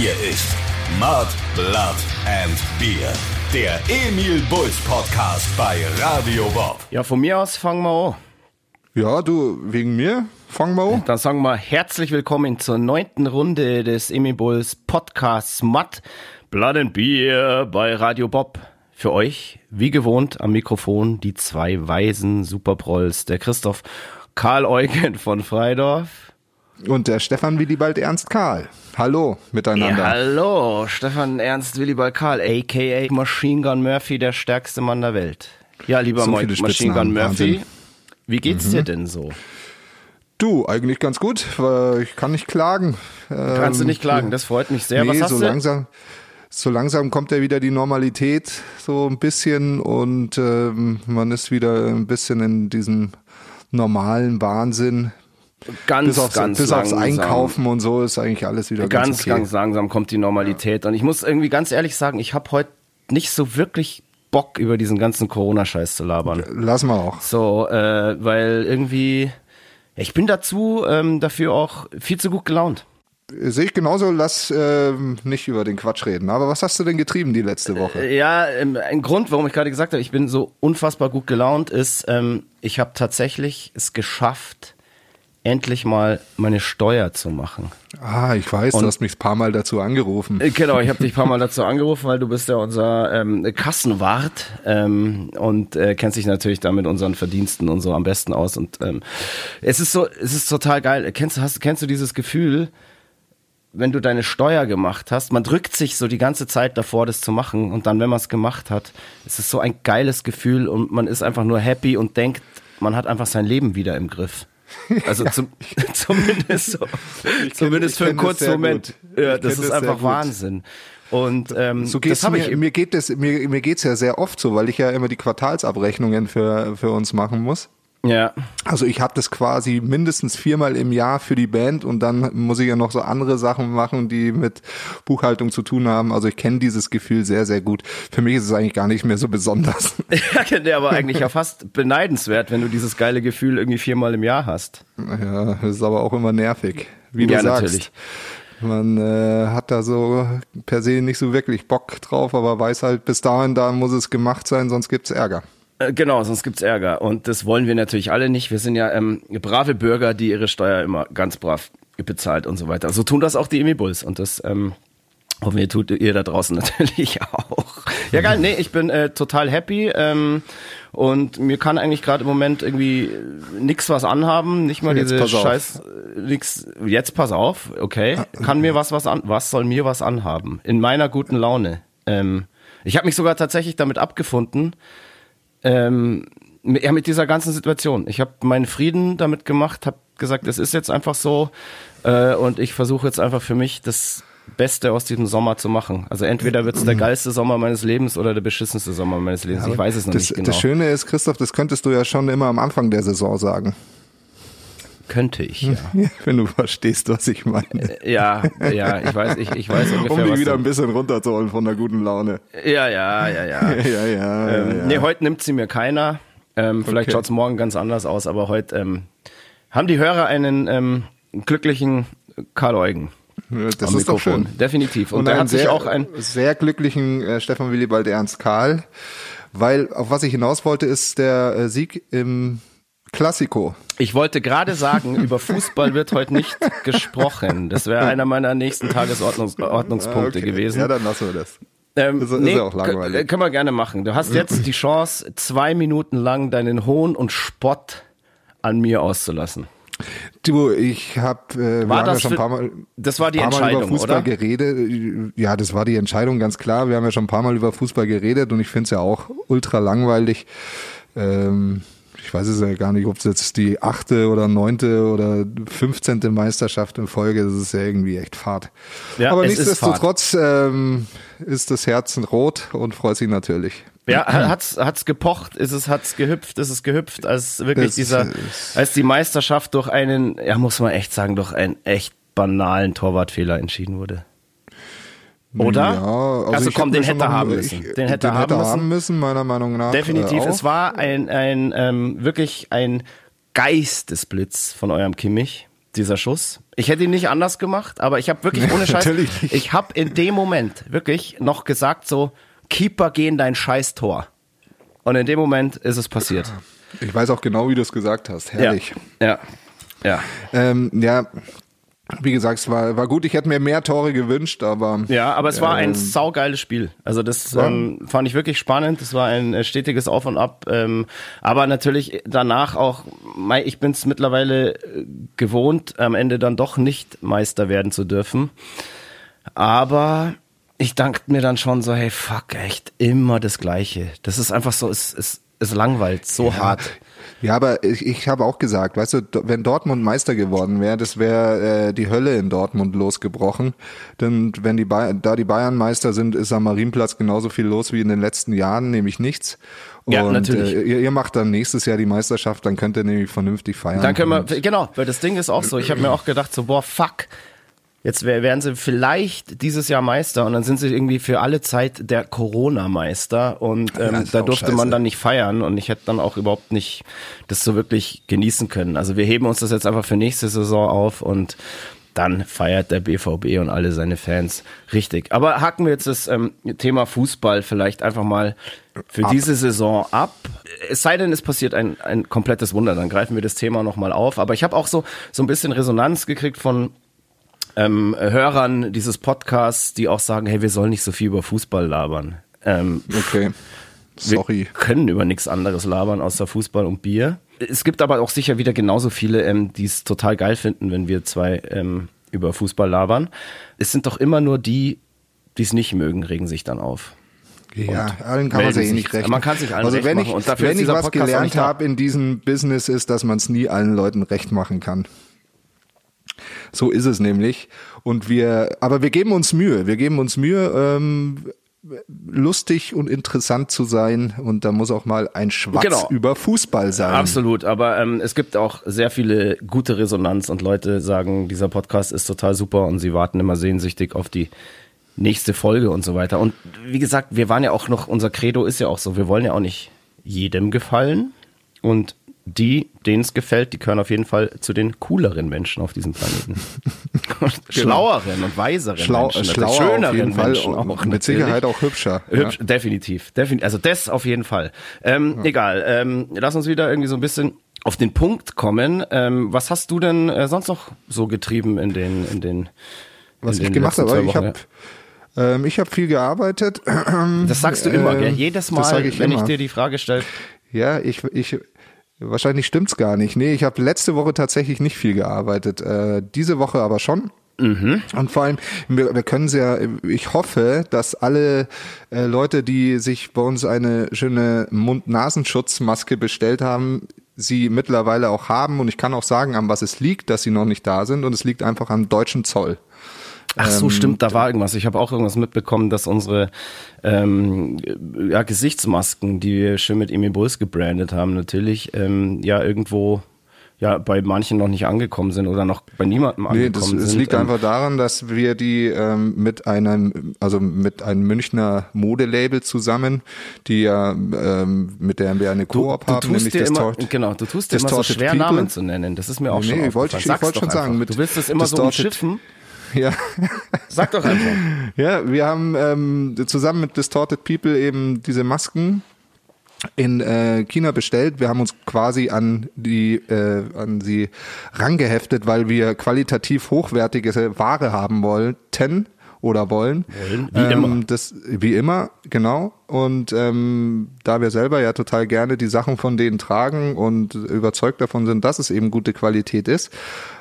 Hier ist Mud, Blood and Beer. Der Emil Bulls Podcast bei Radio Bob. Ja, von mir aus fangen wir an. Ja, du, wegen mir? Fangen wir an. Dann sagen wir herzlich willkommen zur neunten Runde des Emil Bulls Podcasts Mud, Blood and Beer bei Radio Bob. Für euch, wie gewohnt, am Mikrofon die zwei weisen Superprolls, der Christoph Karl Eugen von Freidorf. Und der Stefan Willibald Ernst Karl. Hallo miteinander. Ja, hallo, Stefan Ernst Willibald Karl, a.k.a. Machine Gun Murphy, der stärkste Mann der Welt. Ja, lieber So viele Machine Gun Murphy, Wahnsinn. Mhm. wie geht's dir denn so? Du, eigentlich ganz gut. weil Ich kann nicht klagen. Kannst du Ähm, nicht klagen, das freut mich sehr. Nee, Was hast so du? langsam. So langsam kommt ja wieder die Normalität so ein bisschen und ähm, man ist wieder ein bisschen in diesem normalen Wahnsinn. Ganz, Bis aufs, ganz bis aufs langsam. Einkaufen und so ist eigentlich alles wieder ganz, Ganz, okay. ganz langsam kommt die Normalität. Und ich muss irgendwie ganz ehrlich sagen, ich habe heute nicht so wirklich Bock, über diesen ganzen Corona-Scheiß zu labern. Lass mal auch. So, äh, weil irgendwie, ich bin dazu ähm, dafür auch viel zu gut gelaunt. Sehe ich genauso, lass ähm, nicht über den Quatsch reden. Aber was hast du denn getrieben die letzte Woche? Ja, ähm, ein Grund, warum ich gerade gesagt habe, ich bin so unfassbar gut gelaunt, ist, ähm, ich habe tatsächlich es geschafft, endlich mal meine Steuer zu machen. Ah, ich weiß, du hast mich ein paar Mal dazu angerufen. Äh, Genau, ich habe dich ein paar Mal dazu angerufen, weil du bist ja unser ähm, Kassenwart ähm, und äh, kennst dich natürlich da mit unseren Verdiensten und so am besten aus. Und ähm, es ist so, es ist total geil. Kennst, hast, kennst du dieses Gefühl, wenn du deine Steuer gemacht hast, man drückt sich so die ganze Zeit davor, das zu machen und dann, wenn man es gemacht hat, ist es so ein geiles Gefühl und man ist einfach nur happy und denkt, man hat einfach sein Leben wieder im Griff. Also zum, zumindest so, zumindest für einen das kurzen Moment. Ja, das ist das einfach. Wahnsinn. Und ähm, So das geht's habe mir, ich mir geht es mir, mir geht's ja sehr oft so, weil ich ja immer die Quartalsabrechnungen für für uns machen muss. Ja. Also ich habe das quasi mindestens viermal im Jahr für die Band und dann muss ich ja noch so andere Sachen machen, die mit Buchhaltung zu tun haben. Also ich kenne dieses Gefühl sehr, sehr gut. Für mich ist es eigentlich gar nicht mehr so besonders. Ja, der aber eigentlich ja fast beneidenswert, wenn du dieses geile Gefühl irgendwie viermal im Jahr hast. Ja, das ist aber auch immer nervig, wie du Ja, sagst. natürlich. Man äh, hat da so per se nicht so wirklich Bock drauf, aber weiß halt, bis dahin, da muss es gemacht sein, sonst gibt's Ärger. Äh, Genau, sonst gibt's Ärger. Und das wollen wir natürlich alle nicht. Wir sind ja ähm, brave Bürger, die ihre Steuer immer ganz brav bezahlt und so weiter. So tun das auch die Emi-Bulls. Und das ähm, hoffen wir, tut ihr da draußen natürlich auch. Ja, geil. Nee, ich bin äh, total happy. Ähm, und mir kann eigentlich gerade im Moment irgendwie äh, nix was anhaben. Nicht mal Jetzt diese pass auf. Scheiß... äh, Nix, jetzt pass auf, okay. Kann mir was was an... Was soll mir was anhaben? In meiner guten Laune. Ähm, ich habe mich sogar tatsächlich damit abgefunden, ähm, mit- ja, mit dieser ganzen Situation. Ich habe meinen Frieden damit gemacht, habe gesagt, es ist jetzt einfach so äh, und ich versuche jetzt einfach für mich das Beste aus diesem Sommer zu machen. Also entweder wird es der geilste Sommer meines Lebens oder der beschissenste Sommer meines Lebens. ich weiß es noch das, nicht genau. Das Schöne ist, Christoph, das könntest du ja schon immer am Anfang der Saison sagen. Könnte ich, ja. Wenn du verstehst, was ich meine. ja, ja, ich weiß, ich, ich weiß ungefähr, Um dich wieder ein bisschen runterzuholen von der guten Laune. Ja, ja, ja, ja. Ja, ja, Ähm, ja. Nee, heute nimmt sie mir keiner. Ähm, vielleicht Okay. schaut's morgen ganz anders aus, aber heute ähm, haben die Hörer einen ähm, glücklichen Karl Eugen. das ist doch Mikrofon. schön. Definitiv. Und, Und einen hat sich sehr, auch ein. sehr glücklichen äh, Stefan Willibald Ernst Karl, weil auf was ich hinaus wollte, ist der äh, Sieg im Klassiko. Ich wollte gerade sagen, über Fußball wird heute nicht gesprochen. Das wäre einer meiner nächsten Tagesordnungspunkte Okay. gewesen. Ja, dann lassen wir das. Ähm, Ist- ist ja auch langweilig. k- Können wir gerne machen. Du hast jetzt die Chance, zwei Minuten lang deinen Hohn und Spott an mir auszulassen. Du, ich habe äh, wir War haben ja das schon ein paar Mal, das war die paar Mal Entscheidung, über Fußball oder? geredet. Ja, das war die Entscheidung, ganz klar. Wir haben ja schon ein paar Mal über Fußball geredet und ich finde es ja auch ultra langweilig. Ähm, ich weiß es ja gar nicht, ob es jetzt die achte oder neunte oder fünfzehnte Meisterschaft in Folge, das ist ja irgendwie echt Fahrt. Ja, Aber es ist nichtsdestotrotz ähm, ist das Herz rot und freut sich natürlich. Ja, hat's, hat's gepocht, ist es, hat's gehüpft, ist es gehüpft, als wirklich Das dieser, ist- als die Meisterschaft durch einen, ja, muss man echt sagen, durch einen echt banalen Torwartfehler entschieden wurde. Oder? Ja, Also ich komm, den hätte er haben ich- müssen. Den hätte er haben müssen. müssen, meiner Meinung nach. Definitiv. äh, Es war ein, ein ähm, wirklich ein Geistesblitz von eurem Kimmich. dieser Schuss. Ich hätte ihn nicht anders gemacht, aber ich habe wirklich ohne Scheiß, ich habe in dem Moment wirklich noch gesagt so, Keeper gehen dein Scheiß-Tor. Und in dem Moment ist es passiert. Ich weiß auch genau, wie du es gesagt hast. Herrlich. Ja, ja, ja. Ähm, ja, wie gesagt, es war, war gut. Ich hätte mir mehr Tore gewünscht, aber. Ja, aber es war ein Ähm, saugeiles Spiel. Also das Ja. ähm, fand ich wirklich spannend. Es war ein äh, stetiges Auf und Ab. Ähm, aber natürlich danach auch, ich bin es mittlerweile äh, gewohnt, am Ende dann doch nicht Meister werden zu dürfen. Aber ich dachte mir dann schon so, hey, fuck, echt, immer das Gleiche. Das ist einfach so, es, es, es langweilt so hart. Ja, aber ich, ich habe auch gesagt, weißt du, wenn Dortmund Meister geworden wäre, das wäre äh, die Hölle in Dortmund losgebrochen. Denn wenn die Bay da die Bayern Meister sind, ist am Marienplatz genauso viel los wie in den letzten Jahren, nämlich nichts. Und Ja, natürlich. Äh, ihr, ihr macht dann nächstes Jahr die Meisterschaft, dann könnt ihr nämlich vernünftig feiern. Dann können wir, genau, weil das Ding ist auch so, ich habe mir auch gedacht, so, boah, fuck, jetzt wär, wären sie vielleicht dieses Jahr Meister und dann sind sie irgendwie für alle Zeit der Corona-Meister und ähm, ist da durfte scheiße. man dann nicht feiern und ich hätte dann auch überhaupt nicht das so wirklich genießen können. Also wir heben uns das jetzt einfach für nächste Saison auf und dann feiert der BVB und alle seine Fans richtig. Aber haken wir jetzt das ähm, Thema Fußball vielleicht einfach mal für diese Saison ab. Es sei denn, es passiert ein, ein komplettes Wunder, dann greifen wir das Thema nochmal auf. Aber ich habe auch so, so ein bisschen Resonanz gekriegt von ähm, Hörern dieses Podcasts, die auch sagen, hey, wir sollen nicht so viel über Fußball labern. Ähm, Okay. Sorry. wir können über nichts anderes labern außer Fußball und Bier. Es gibt aber auch sicher wieder genauso viele, ähm, die es total geil finden, wenn wir zwei ähm, über Fußball labern. Es sind doch immer nur die, die es nicht mögen, regen sich dann auf. Ja, allen kann man ja eh sich. nicht recht. Man kann sich allen Also recht wenn machen ich, und dafür wenn ich was Podcast gelernt habe in diesem Business ist, dass man es nie allen Leuten recht machen kann. So ist es nämlich. Und wir, aber wir geben uns Mühe. Wir geben uns Mühe, ähm, lustig und interessant zu sein. Und da muss auch mal ein Schwatz Genau. über Fußball sein. Absolut, aber ähm, es gibt auch sehr viele gute Resonanz und Leute sagen, dieser Podcast ist total super und sie warten immer sehnsüchtig auf die nächste Folge und so weiter. Und wie gesagt, wir waren ja auch noch, unser Credo ist ja auch so, wir wollen ja auch nicht jedem gefallen und die, denen es gefällt, die gehören auf jeden Fall zu den cooleren Menschen auf diesem Planeten. Und Schlaueren und weiseren Schlau, Menschen, natürlich. schlauer auf schöneren jeden Fall Menschen und auch. mit natürlich. Sicherheit auch hübscher. Hübsch, definitiv, definitiv. Also das auf jeden Fall. Ähm, Egal. Ähm, lass uns wieder irgendwie so ein bisschen auf den Punkt kommen. Ähm, was hast du denn äh, sonst noch so getrieben in den in den Was in ich den gemacht habe, ich habe ähm, ich habe viel gearbeitet. ja. Das sagst du immer, ähm, gell? Jedes Mal, ich wenn ich immer. dir die Frage stelle. Ja, ich, ich, wahrscheinlich stimmt's gar nicht. Nee, ich habe letzte Woche tatsächlich nicht viel gearbeitet. Äh, diese Woche aber schon. Und vor allem, wir, wir können ja, ich hoffe, dass alle äh, Leute, die sich bei uns eine schöne Mund-Nasenschutzmaske bestellt haben, sie mittlerweile auch haben. Und ich kann auch sagen, an was es liegt, dass sie noch nicht da sind. Und es liegt einfach am deutschen Zoll. Ach Ähm, so, stimmt, da war irgendwas. Ich habe auch irgendwas mitbekommen, dass unsere ähm, ja, Gesichtsmasken, die wir schön mit Emil Bulls gebrandet haben, natürlich ähm, ja irgendwo ja bei manchen noch nicht angekommen sind oder noch bei niemandem Nee, angekommen das, es sind. liegt Ähm, einfach daran, dass wir die ähm, mit einem, also mit einem Münchner Modelabel zusammen, die ja ähm, mit der wir eine Koop haben, tust nämlich dir das immer, genau, du tust dir immer so schwer People. Namen zu nennen. Das ist mir auch Nee, schon nee, aufgefallen. wollte ich- ich wollte schon sagen, mit Du willst es immer so umschiffen. Ja, Sag doch einfach. ja, wir haben ähm, zusammen mit Distorted People eben diese Masken in äh, China bestellt. Wir haben uns quasi an die äh, an sie rangeheftet, weil wir qualitativ hochwertige Ware haben wollten oder wollen. Wollen, wie ähm, immer. Das wie immer, genau. Und ähm, da wir selber ja total gerne die Sachen von denen tragen und überzeugt davon sind, dass es eben gute Qualität ist,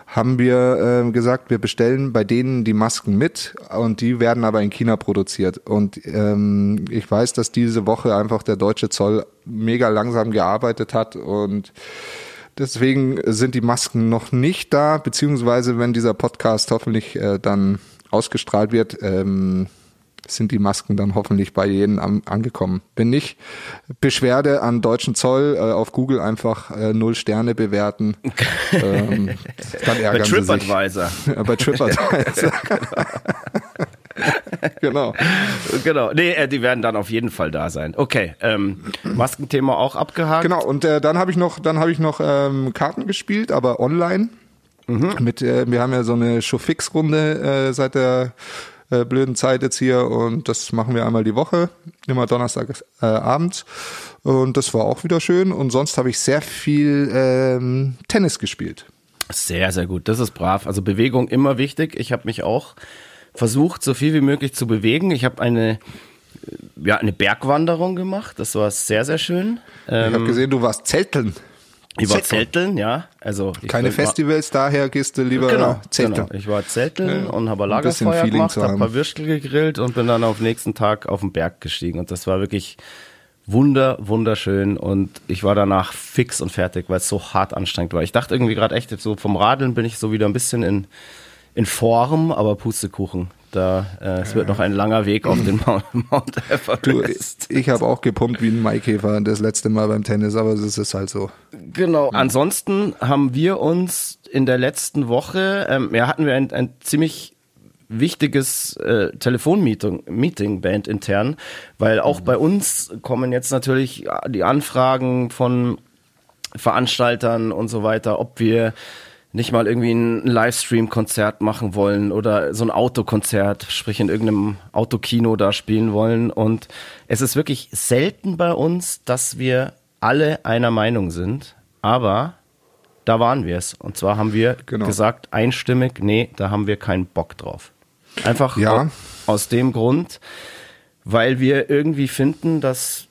haben wir äh, gesagt, wir bestellen bei denen die Masken mit und die werden aber in China produziert. Und ähm, ich weiß, dass diese Woche einfach der deutsche Zoll mega langsam gearbeitet hat und deswegen sind die Masken noch nicht da, beziehungsweise wenn dieser Podcast hoffentlich äh, dann ausgestrahlt wird, ähm, sind die Masken dann hoffentlich bei jedem am, angekommen. Wenn nicht, Beschwerde an deutschen Zoll äh, auf Google einfach äh, null Sterne bewerten. ähm, dann Bei ärgern sich. TripAdvisor. Bei TripAdvisor. genau. genau. Nee, äh, die werden dann auf jeden Fall da sein. Okay, ähm, Maskenthema auch abgehakt. Genau. Und äh, dann habe ich noch, dann habe ich noch ähm, Karten gespielt, aber online. Mhm. Mit, äh, wir haben ja so eine Showfix-Runde äh, seit der äh, blöden Zeit jetzt hier und das machen wir einmal die Woche, immer Donnerstag äh, und das war auch wieder schön und sonst habe ich sehr viel ähm, Tennis gespielt. Sehr, sehr gut, das ist brav. Also Bewegung immer wichtig. Ich habe mich auch versucht, so viel wie möglich zu bewegen. Ich habe eine ja, eine Bergwanderung gemacht. Das war sehr, sehr schön. ich habe ähm, gesehen, du warst Zelteln. Ich war Zelteln, ja. Also Keine Festivals, daher gehst du lieber genau, Zelteln. Genau. Ich war Zelteln ja, und habe Lagerfeuer gemacht, habe ein paar Würstel gegrillt und bin dann auf nächsten Tag auf den Berg gestiegen. Und das war wirklich wunder, wunderschön. Und ich war danach fix und fertig, weil es so hart anstrengend war. Ich dachte irgendwie gerade echt, so vom Radeln bin ich so wieder ein bisschen in, in Form, aber Pustekuchen. Da, äh, es wird noch ein langer Weg auf den Mount, Mount Everest. Du, ich habe auch gepumpt wie ein Maikäfer das letzte Mal beim Tennis, aber es ist halt so. Genau. Ansonsten haben wir uns in der letzten Woche, ähm, ja, hatten wir ein, ein ziemlich wichtiges äh, Telefonmeeting Meeting Band intern, weil auch mhm. bei uns kommen jetzt natürlich die Anfragen von Veranstaltern und so weiter, ob wir nicht mal irgendwie ein Livestream-Konzert machen wollen oder so ein Autokonzert, sprich in irgendeinem Autokino da spielen wollen. Und es ist wirklich selten bei uns, dass wir alle einer Meinung sind, aber da waren wir es. Und zwar haben wir genau. gesagt, einstimmig, nee, da haben wir keinen Bock drauf. Einfach ja. aus dem Grund, weil wir irgendwie finden, dass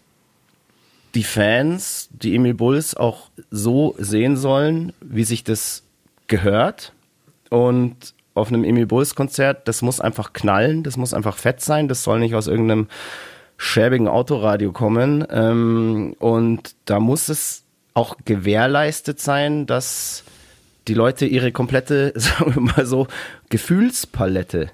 die Fans die Emil Bulls auch so sehen sollen, wie sich das gehört. Und auf einem Emil Bulls Konzert, das muss einfach knallen, das muss einfach fett sein, das soll nicht aus irgendeinem schäbigen Autoradio kommen. Ähm, und da muss es auch gewährleistet sein, dass die Leute ihre komplette, sagen wir mal so, Gefühlspalette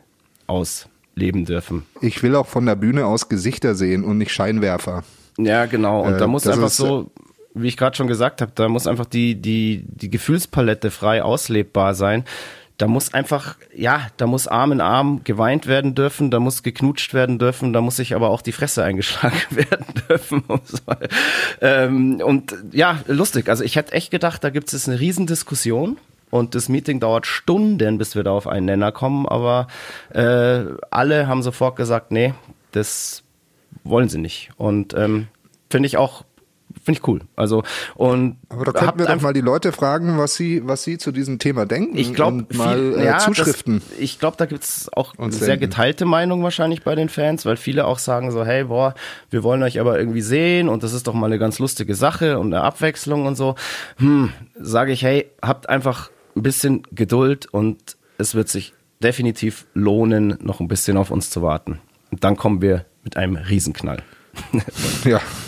ausleben dürfen. Ich will auch von der Bühne aus Gesichter sehen und nicht Scheinwerfer. Ja, genau. Und äh, da muss einfach so, wie ich gerade schon gesagt habe, da muss einfach die, die, die Gefühlspalette frei auslebbar sein. Da muss einfach, ja, da muss Arm in Arm geweint werden dürfen, da muss geknutscht werden dürfen, da muss sich aber auch die Fresse eingeschlagen werden dürfen. ähm, und ja, lustig. Also ich hätte echt gedacht, da gibt es eine Riesendiskussion. Und das Meeting dauert Stunden, bis wir da auf einen Nenner kommen. Aber äh, alle haben sofort gesagt, nee, das wollen sie nicht. Und ähm, finde ich auch finde ich cool. Also und aber da könnten wir doch mal die Leute fragen, was sie was sie zu diesem Thema denken. Ich glaube mal äh, ja, Zuschriften. Das, ich glaube, da gibt's auch sehr senden. geteilte Meinung wahrscheinlich bei den Fans, weil viele auch sagen so, hey, boah, wir wollen euch aber irgendwie sehen und das ist doch mal eine ganz lustige Sache und eine Abwechslung und so. Hm, sage ich, hey, habt einfach ein bisschen Geduld und es wird sich definitiv lohnen, noch ein bisschen auf uns zu warten. Und dann kommen wir mit einem Riesenknall. ja,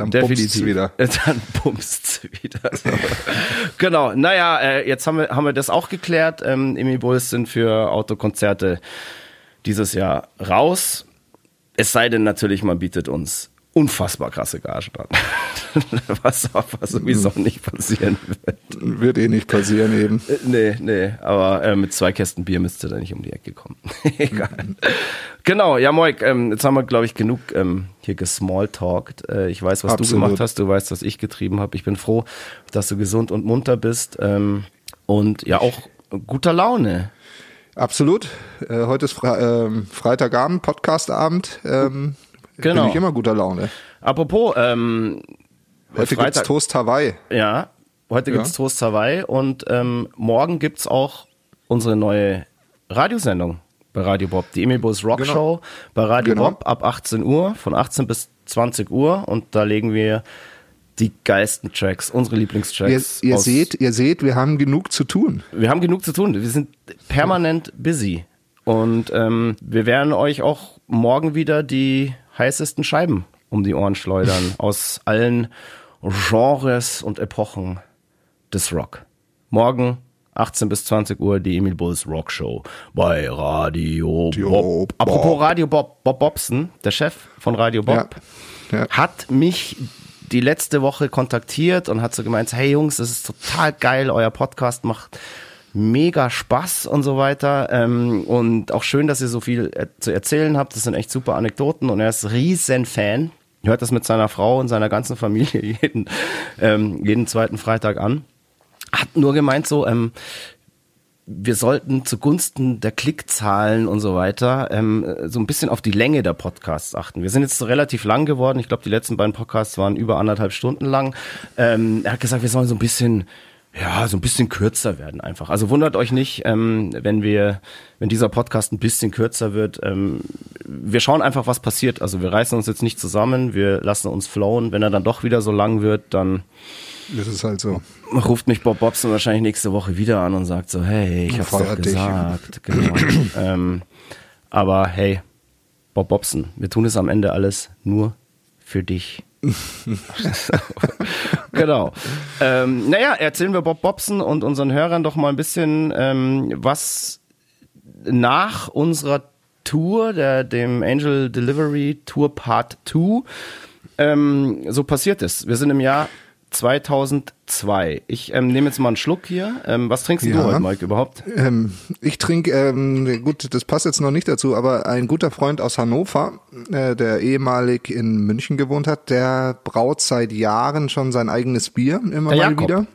dann Definitiv. wieder. Dann pumpst's wieder. So. genau. Naja, äh, jetzt haben wir, haben wir das auch geklärt. Ähm, Emi Bulls sind für Autokonzerte dieses Jahr raus. Es sei denn natürlich, man bietet uns unfassbar krasse Gagen an. was aber sowieso nicht passieren wird. Wird eh nicht passieren eben. Äh, nee, nee, aber äh, mit zwei Kästen Bier müsste da nicht um die Ecke kommen. Egal. genau, ja Moik, ähm, jetzt haben wir glaube ich genug ähm, hier gesmalltalkt. Äh, ich weiß, was Absolut. du gemacht hast, du weißt, was ich getrieben habe. Ich bin froh, dass du gesund und munter bist ähm, und ja auch guter Laune. Absolut. Äh, heute ist Fre äh, Freitagabend, Podcastabend. Ähm, genau. Bin ich immer guter Laune. Apropos, ähm, heute Freitag, gibt's Toast Hawaii. Ja, heute gibt's ja. Toast Hawaii und ähm, morgen gibt's auch unsere neue Radiosendung bei Radio Bob, die Emil Bus Rock genau. Show bei Radio genau. Bob ab 18 Uhr, von 18 bis 20 Uhr und da legen wir die geilsten Tracks, unsere Lieblingstracks. Ihr, ihr seht, ihr seht, wir haben genug zu tun. Wir haben genug zu tun. Wir sind permanent busy. Und ähm, wir werden euch auch morgen wieder die heißesten Scheiben um die Ohren schleudern aus allen Genres und Epochen des Rock. Morgen 18 bis 20 Uhr die Emil Bulls Rock Show bei Radio Bob. Apropos Radio Bob, Bob Bobson, der Chef von Radio Bob, ja. Ja. hat mich die letzte Woche kontaktiert und hat so gemeint, hey Jungs, das ist total geil, euer Podcast macht mega Spaß und so weiter. Ähm, und auch schön, dass ihr so viel äh, zu erzählen habt. Das sind echt super Anekdoten und er ist riesen Fan. Hört das mit seiner Frau und seiner ganzen Familie jeden, ähm, jeden zweiten Freitag an. Hat nur gemeint so, ähm, wir sollten zugunsten der Klickzahlen und so weiter ähm, so ein bisschen auf die Länge der Podcasts achten. Wir sind jetzt relativ lang geworden. Ich glaube, die letzten beiden Podcasts waren über anderthalb Stunden lang. Ähm, er hat gesagt, wir sollen so ein bisschen ja, so ein bisschen kürzer werden einfach. Also wundert euch nicht, ähm, wenn wir, wenn dieser Podcast ein bisschen kürzer wird. Ähm, wir schauen einfach, was passiert. Also wir reißen uns jetzt nicht zusammen, wir lassen uns flowen. Wenn er dann doch wieder so lang wird, dann Das ist halt so. ruft mich Bob Bobson wahrscheinlich nächste Woche wieder an und sagt so, hey, ich hab's doch gesagt. Genau. ähm, aber hey, Bob Bobson, wir tun es am Ende alles nur für dich. genau. Ähm, naja, erzählen wir Bob Bobson und unseren Hörern doch mal ein bisschen, ähm, was nach unserer Tour, der, dem Angel Delivery Tour Part 2, ähm, so passiert ist. Wir sind im Jahr 2002. Ich ähm, nehme jetzt mal einen Schluck hier. Ähm, was trinkst du Ja. heute, Mike, überhaupt? Ähm, ich trinke, ähm, gut, das passt jetzt noch nicht dazu, aber ein guter Freund aus Hannover, äh, der ehemalig in München gewohnt hat, der braut seit Jahren schon sein eigenes Bier immer Der mal Jakob? wieder.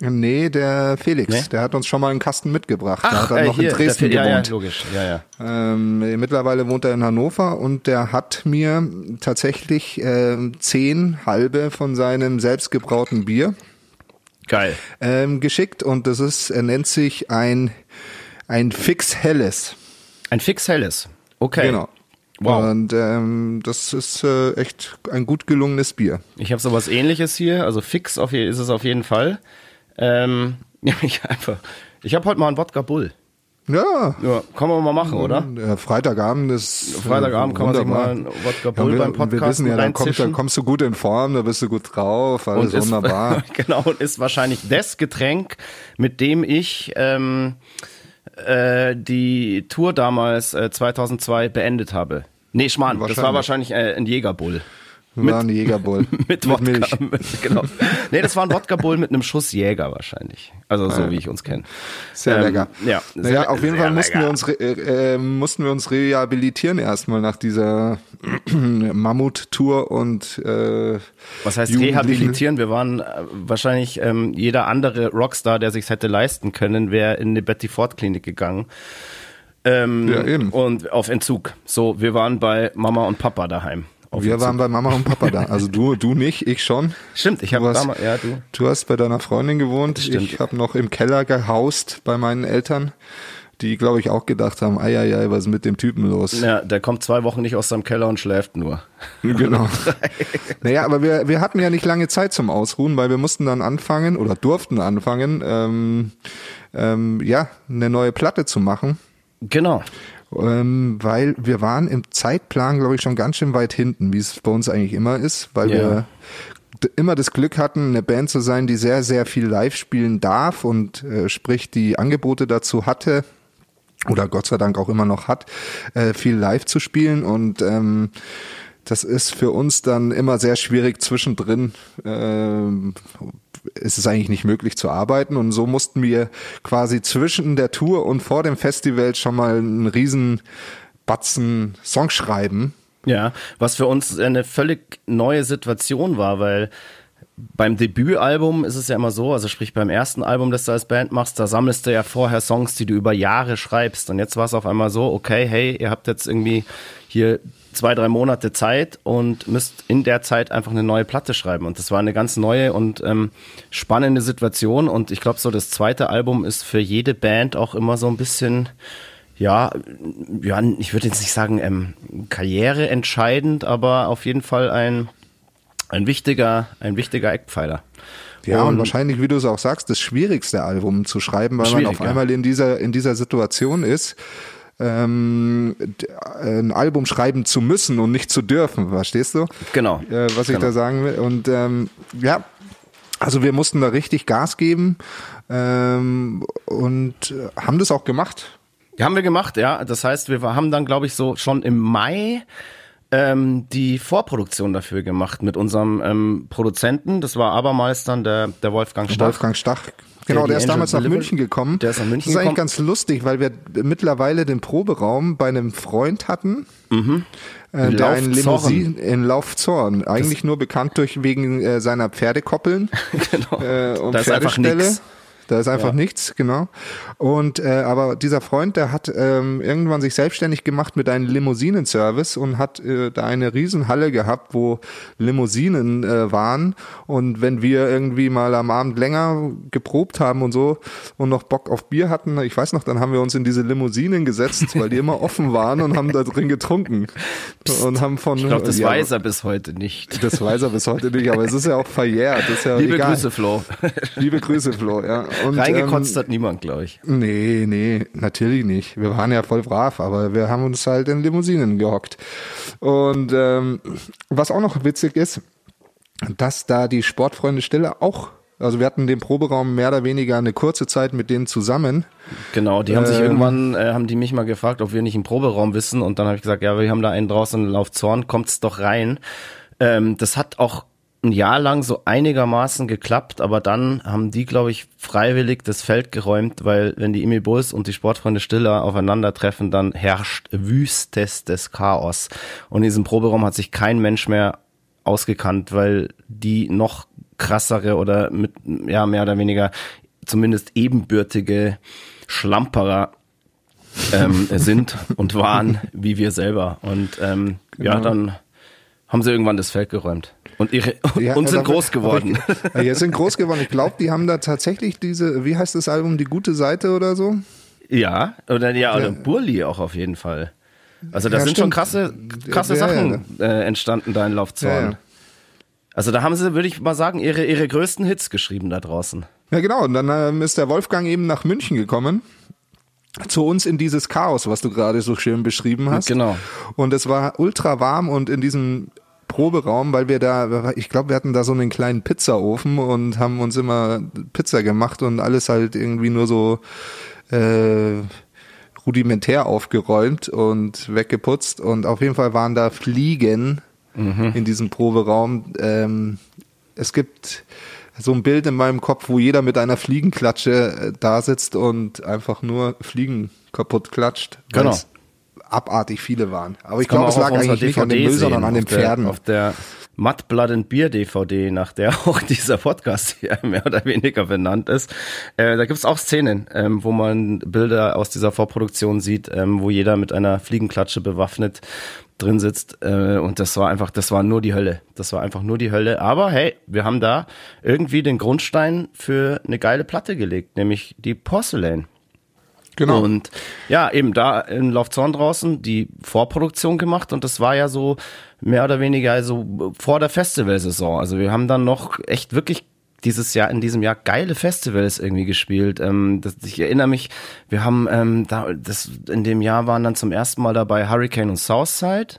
Nee, der Felix, Nee? der hat uns schon mal einen Kasten mitgebracht. der hat dann äh, noch hier, in Dresden der, ja, ja, gewohnt. logisch. Ja, ja. Ähm, mittlerweile wohnt er in Hannover und der hat mir tatsächlich ähm, zehn halbe von seinem selbstgebrauten Bier Geil. ähm, geschickt und das ist, er nennt sich ein, ein Fix Helles. Ein Fix Helles. Okay. Genau. Wow. Und ähm, das ist äh, echt ein gut gelungenes Bier. Ich habe sowas ähnliches hier, also fix auf, ist es auf jeden Fall. Ähm, ja, ich einfach. Ich habe heute mal einen Wodka Bull. Ja. Ja, kann man mal machen, oder? Freitagabend ist Freitagabend kann man sich wunderbar. mal einen Wodka Ja, Bull wir, beim Podcast wir wissen ja, da, kommst, da kommst du gut in Form, da bist du gut drauf, alles ist, wunderbar. genau, und ist wahrscheinlich das Getränk, mit dem ich ähm, äh, die Tour damals äh, 2002 beendet habe. Nee, Schmarrn, das war wahrscheinlich äh, ein Jägerbull. War ein Jägerbull. Mit Wodka. Milch. genau. Nee, das war ein Wodka Bull mit einem Schuss Jäger wahrscheinlich. Also so wie ich uns kenne. Sehr Ähm, lecker. ja, naja, sehr- auf jeden Fall mussten lecker. wir uns äh, äh, mussten wir uns rehabilitieren erstmal nach dieser Mammut-Tour und äh, Was heißt rehabilitieren? Wir waren äh, wahrscheinlich ähm, jeder andere Rockstar, der sich hätte leisten können, wäre in eine Betty Ford Klinik gegangen. Ähm, Ja, eben. Und auf Entzug. So, wir waren bei Mama und Papa daheim. Wir waren bei Mama und Papa da. Also du, du nicht, ich schon. Stimmt, ich habe damals, ja, du. Du hast bei deiner Freundin gewohnt. Stimmt. Ich habe noch im Keller gehaust bei meinen Eltern, die, glaube ich, auch gedacht haben, ei, ei, ei, was ist mit dem Typen los? Ja, der kommt zwei Wochen nicht aus seinem Keller und schläft nur. Genau. naja, aber wir, wir hatten ja nicht lange Zeit zum Ausruhen, weil wir mussten dann anfangen oder durften anfangen, ähm, ähm, ja, eine neue Platte zu machen. Genau. Ähm, weil wir waren im Zeitplan, glaube ich, schon ganz schön weit hinten, wie es bei uns eigentlich immer ist, weil Ja. wir immer das Glück hatten, eine Band zu sein, die sehr, sehr viel live spielen darf und äh, sprich die Angebote dazu hatte oder Gott sei Dank auch immer noch hat, äh, viel live zu spielen und ähm, das ist für uns dann immer sehr schwierig zwischendrin. Ähm, ist es eigentlich nicht möglich zu arbeiten und so mussten wir quasi zwischen der Tour und vor dem Festival schon mal einen riesen Batzen Song schreiben. Ja, was für uns eine völlig neue Situation war, weil beim Debütalbum ist es ja immer so, also sprich beim ersten Album, das du als Band machst, da sammelst du ja vorher Songs, die du über Jahre schreibst. Und jetzt war es auf einmal so, okay, hey, ihr habt jetzt irgendwie hier zwei, drei Monate Zeit und müsst in der Zeit einfach eine neue Platte schreiben. Und das war eine ganz neue und ähm, spannende Situation. Und ich glaube, so das zweite Album ist für jede Band auch immer so ein bisschen, ja, ja, ich würde jetzt nicht sagen ähm, Karriere entscheidend, aber auf jeden Fall ein, ein wichtiger, ein wichtiger Eckpfeiler. Ja, und, Und- wahrscheinlich, wie du es auch sagst, das schwierigste Album zu schreiben, weil man auf einmal in dieser, in dieser Situation ist, ähm, d- ein Album schreiben zu müssen und nicht zu dürfen, verstehst du? Genau. Äh, was ich Genau. da sagen will. Und ähm, ja, also wir mussten da richtig Gas geben ähm, und äh, haben das auch gemacht. Haben wir gemacht, ja. Das heißt, wir haben dann, glaube ich, so schon im Mai ähm, die Vorproduktion dafür gemacht mit unserem ähm, Produzenten. Das war abermals dann der, der Wolfgang Stach. Wolfgang Stach. Genau, die der ist damals nach Delivery- München gekommen. Der ist nach München das ist eigentlich gekommen. ganz lustig, weil wir mittlerweile den Proberaum bei einem Freund hatten, äh, In der ein Laufzorn. Limousine in Laufzorn, eigentlich nur bekannt durch wegen äh, seiner Pferdekoppeln genau. äh, und da ist einfach nix. Da ist einfach Ja. nichts, genau. Und äh, aber dieser Freund, der hat ähm, irgendwann sich selbstständig gemacht mit einem Limousinenservice und hat äh, da eine Riesenhalle gehabt, wo Limousinen äh, waren. Und wenn wir irgendwie mal am Abend länger geprobt haben und so und noch Bock auf Bier hatten, ich weiß noch, dann haben wir uns in diese Limousinen gesetzt, weil die immer offen waren und haben da drin getrunken und haben von Ich glaube, das ja, weiß er bis heute nicht. das weiß er bis heute nicht, aber es ist ja auch verjährt. Ja Liebe egal. Grüße, Flo. Liebe Grüße, Flo. Ja. Und, Reingekotzt ähm, hat niemand, glaube ich. Nee, nee, natürlich nicht. Wir waren ja voll brav, aber wir haben uns halt in Limousinen gehockt. Und ähm, was auch noch witzig ist, dass da die Sportfreunde Stille auch, also wir hatten den Proberaum mehr oder weniger eine kurze Zeit mit denen zusammen. Genau, die haben sich Ähm. irgendwann, äh, haben die mich mal gefragt, ob wir nicht einen Proberaum wissen und dann habe ich gesagt, ja, wir haben da einen draußen in Laufzorn, kommt's doch rein. Ähm, das hat auch ein Jahr lang so einigermaßen geklappt, aber dann haben die, glaube ich, freiwillig das Feld geräumt, weil wenn die Emil Bulls und die Sportfreunde Stiller aufeinandertreffen, dann herrscht wüstestes Chaos. Und in diesem Proberaum hat sich kein Mensch mehr ausgekannt, weil die noch krassere oder mit, ja, mehr oder weniger zumindest ebenbürtige Schlamperer ähm, sind und waren wie wir selber. Und ähm, ja, Genau. dann haben sie irgendwann das Feld geräumt. Und, ihre, Ja, und sind groß geworden. Ich, ja, sind groß geworden. Ich glaube, die haben da tatsächlich diese, wie heißt das Album, die gute Seite oder so? ja, oder ja, oder Ja. Burli auch auf jeden Fall. Also da Ja, sind schon stimmt. krasse, krasse ja, Sachen äh, entstanden da in Laufzorn. Also da haben sie, würde ich mal sagen, ihre, ihre größten Hits geschrieben da draußen. Ja, genau. Und dann ähm, ist der Wolfgang eben nach München gekommen. Zu uns in dieses Chaos, was du gerade so schön beschrieben hast. Genau. Und es war ultra warm und in diesem Proberaum, weil wir da, ich glaube, wir hatten da so einen kleinen Pizzaofen und haben uns immer Pizza gemacht und alles halt irgendwie nur so äh, rudimentär aufgeräumt und weggeputzt. Und auf jeden Fall waren da Fliegen in diesem Proberaum. Ähm, es gibt so ein Bild in meinem Kopf, wo jeder mit einer Fliegenklatsche äh, da sitzt und einfach nur Fliegen kaputt klatscht. Genau. Abartig viele waren. Aber ich glaube, es lag eigentlich nicht an dem Müll, sondern an den auf der- Pferden. Auf der Mud, Blood and Beer DVD, nach der auch dieser Podcast hier mehr oder weniger benannt ist. Äh, da gibt's auch Szenen, ähm, wo man Bilder aus dieser Vorproduktion sieht, ähm, wo jeder mit einer Fliegenklatsche bewaffnet drin sitzt. Äh, und das war einfach, das war nur die Hölle. Das war einfach nur die Hölle. Aber hey, wir haben da irgendwie den Grundstein für eine geile Platte gelegt, nämlich die Porcelain. Genau. Und ja, eben da in Laufzorn draußen die Vorproduktion gemacht und das war ja so mehr oder weniger also vor der Festivalsaison. Also wir haben dann noch echt wirklich dieses Jahr, in diesem Jahr geile Festivals irgendwie gespielt. Ähm, das, ich erinnere mich, wir haben ähm, da, das, in dem Jahr waren dann zum ersten Mal dabei Hurricane und Southside.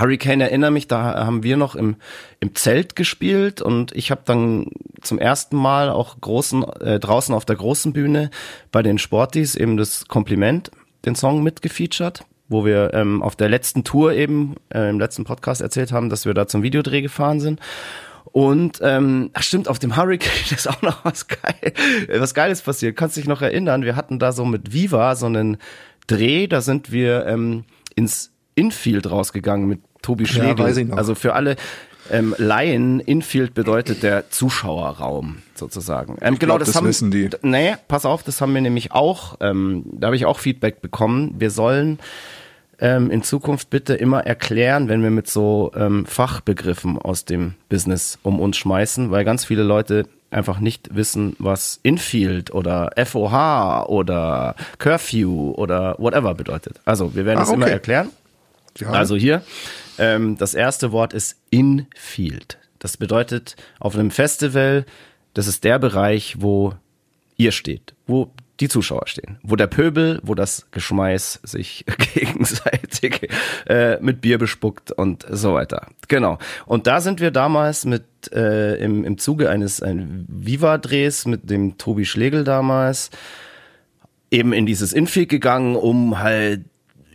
Hurricane erinnere mich, da haben wir noch im, im Zelt gespielt und ich habe dann zum ersten Mal auch großen, äh, draußen auf der großen Bühne bei den Sportis eben das Kompliment, den Song mitgefeatured, wo wir ähm, auf der letzten Tour eben äh, im letzten Podcast erzählt haben, dass wir da zum Videodreh gefahren sind. Und ähm, ach stimmt, auf dem Hurricane ist auch noch was geil, was Geiles passiert. Kannst dich noch erinnern? Wir hatten da so mit Viva so einen Dreh, da sind wir ähm, ins Infield rausgegangen mit Tobi Schlegel. noch. Also für alle ähm, Laien, Infield bedeutet der Zuschauerraum sozusagen. Ähm, genau, glaub, das, das haben, wissen die. Nee, pass auf, das haben wir nämlich auch, ähm, da habe ich auch Feedback bekommen. Wir sollen ähm, in Zukunft bitte immer erklären, wenn wir mit so ähm, Fachbegriffen aus dem Business um uns schmeißen, weil ganz viele Leute einfach nicht wissen, was Infield oder FOH oder Curfew oder whatever bedeutet. Also wir werden Ah, es immer okay. erklären. ja. Also hier, ähm, das erste Wort ist Infield. Das bedeutet auf einem Festival, das ist der Bereich, wo ihr steht, wo die Zuschauer stehen, wo der Pöbel, wo das Geschmeiß sich gegenseitig äh, mit Bier bespuckt und so weiter. Genau. Und da sind wir damals mit äh, im, im Zuge eines ein Viva-Drehs mit dem Tobi Schlegel damals eben in dieses Infield gegangen, um halt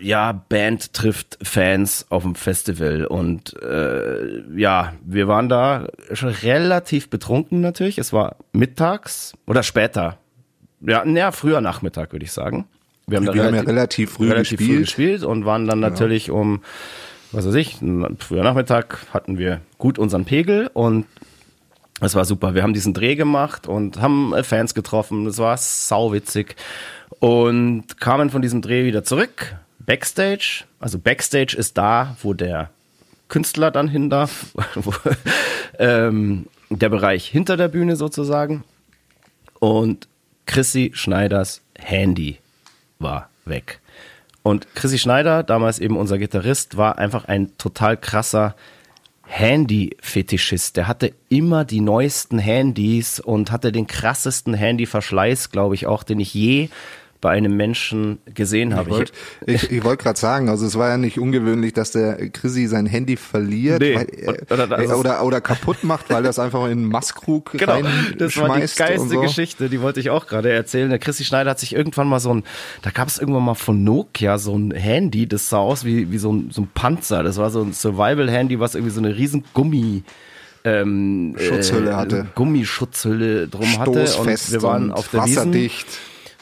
ja, Band trifft Fans auf dem Festival und äh, ja, wir waren da schon relativ betrunken natürlich. Es war mittags oder später. Ja, naja, früher Nachmittag würde ich sagen. Wir haben, da wir haben ja relativ früh relativ gespielt. früh gespielt und waren dann natürlich um, was weiß ich, früher Nachmittag hatten wir gut unseren Pegel und Das war super. Wir haben diesen Dreh gemacht und haben äh, Fans getroffen. Das war sauwitzig. Und kamen von diesem Dreh wieder zurück. Backstage. Also Backstage ist da, wo der Künstler dann hin darf. ähm, der Bereich hinter der Bühne sozusagen. Und Chrissy Schneiders Handy war weg. Und Chrissy Schneider, damals eben unser Gitarrist, war einfach ein total krasser Handy-Fetischist. Der hatte immer die neuesten Handys und hatte den krassesten Handy-Verschleiß, glaube ich, auch, den ich je bei einem Menschen gesehen habe. Ich wollte ich, ich wollt gerade sagen, also es war ja nicht ungewöhnlich, dass der Chrissy sein Handy verliert Nee. weil, Oder- äh, oder- oder, kaputt macht, weil er es einfach in einen Maßkrug Genau, das war die geilste so. Geschichte, die wollte ich auch gerade erzählen. Der Chrissy Schneider hat sich irgendwann mal so ein, da gab es irgendwann mal von Nokia so ein Handy, das sah aus wie, wie so, ein, so ein Panzer. Das war so ein Survival-Handy, was irgendwie so eine riesen Gummi ähm, Schutzhülle hatte. Gummischutzhülle drum hatte. Und Stoßfest wir waren auf der Wiesen.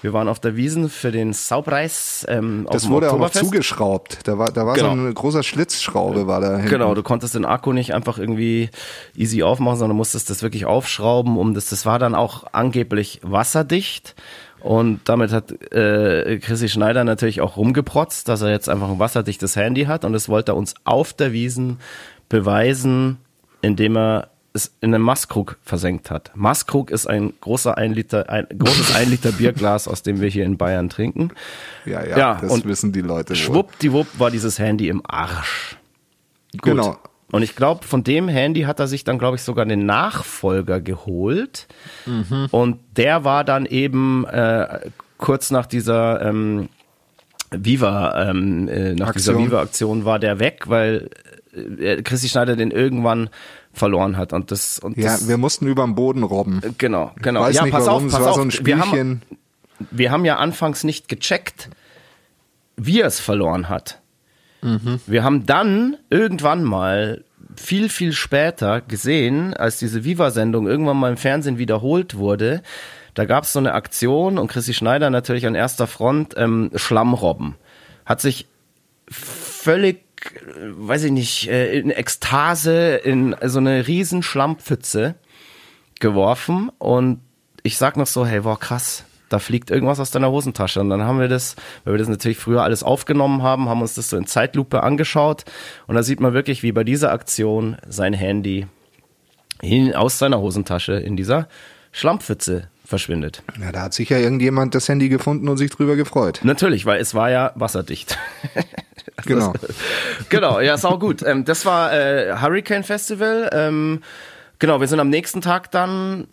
Wir waren auf der Wiesen für den Saupreis. Ähm, auf Das wurde auch noch zugeschraubt. Da war, da war Genau. so ein großer Schlitzschraube war da hinten. Genau, du konntest den Akku nicht einfach irgendwie easy aufmachen, sondern musstest das wirklich aufschrauben, um das, das war dann auch angeblich wasserdicht. Und damit hat äh, Chrissy Schneider natürlich auch rumgeprotzt, dass er jetzt einfach ein wasserdichtes Handy hat. Und das wollte er uns auf der Wiesen beweisen, indem er es in einem Maßkrug versenkt hat. Maßkrug ist ein großer ein Liter, ein großes ein Liter Bierglas, aus dem wir hier in Bayern trinken. Ja, ja, Ja, das und wissen die Leute. Schwuppdiwupp war dieses Handy im Arsch. Gut. Genau. Und ich glaube, von dem Handy hat er sich dann, glaube ich, sogar den Nachfolger geholt. Mhm. Und der war dann eben äh, kurz nach dieser ähm, Viva, ähm, äh, nach dieser Aktion. Viva-Aktion war der weg, weil äh, Christi Schneider den irgendwann verloren hat. Und das, und Ja, das, wir mussten über den Boden robben. genau, genau. Weiß ja, nicht pass warum, auf, es pass war auf. so ein wir haben, Spielchen. wir haben ja anfangs nicht gecheckt, wie er es verloren hat. Wir haben dann irgendwann mal viel, viel später gesehen, als diese Viva-Sendung irgendwann mal im Fernsehen wiederholt wurde, da gab es so eine Aktion und Chrissy Schneider natürlich an erster Front, ähm, Schlammrobben. Hat sich völlig, äh, weiß ich nicht, äh, in Ekstase in so eine riesen Schlammpfütze geworfen und ich sag noch so, hey, wow, krass, da fliegt irgendwas aus deiner Hosentasche. Und dann haben wir das, weil wir das natürlich früher alles aufgenommen haben, haben uns das so in Zeitlupe angeschaut und da sieht man wirklich, wie bei dieser Aktion sein Handy hin, aus seiner Hosentasche in dieser Schlammpfütze verschwindet. Ja, da hat sicher irgendjemand das Handy gefunden und sich drüber gefreut. Natürlich, weil es war ja wasserdicht. Genau. genau, ja, sau gut. Ähm, das war äh, Hurricane Festival. Ähm, genau, wir sind am nächsten Tag dann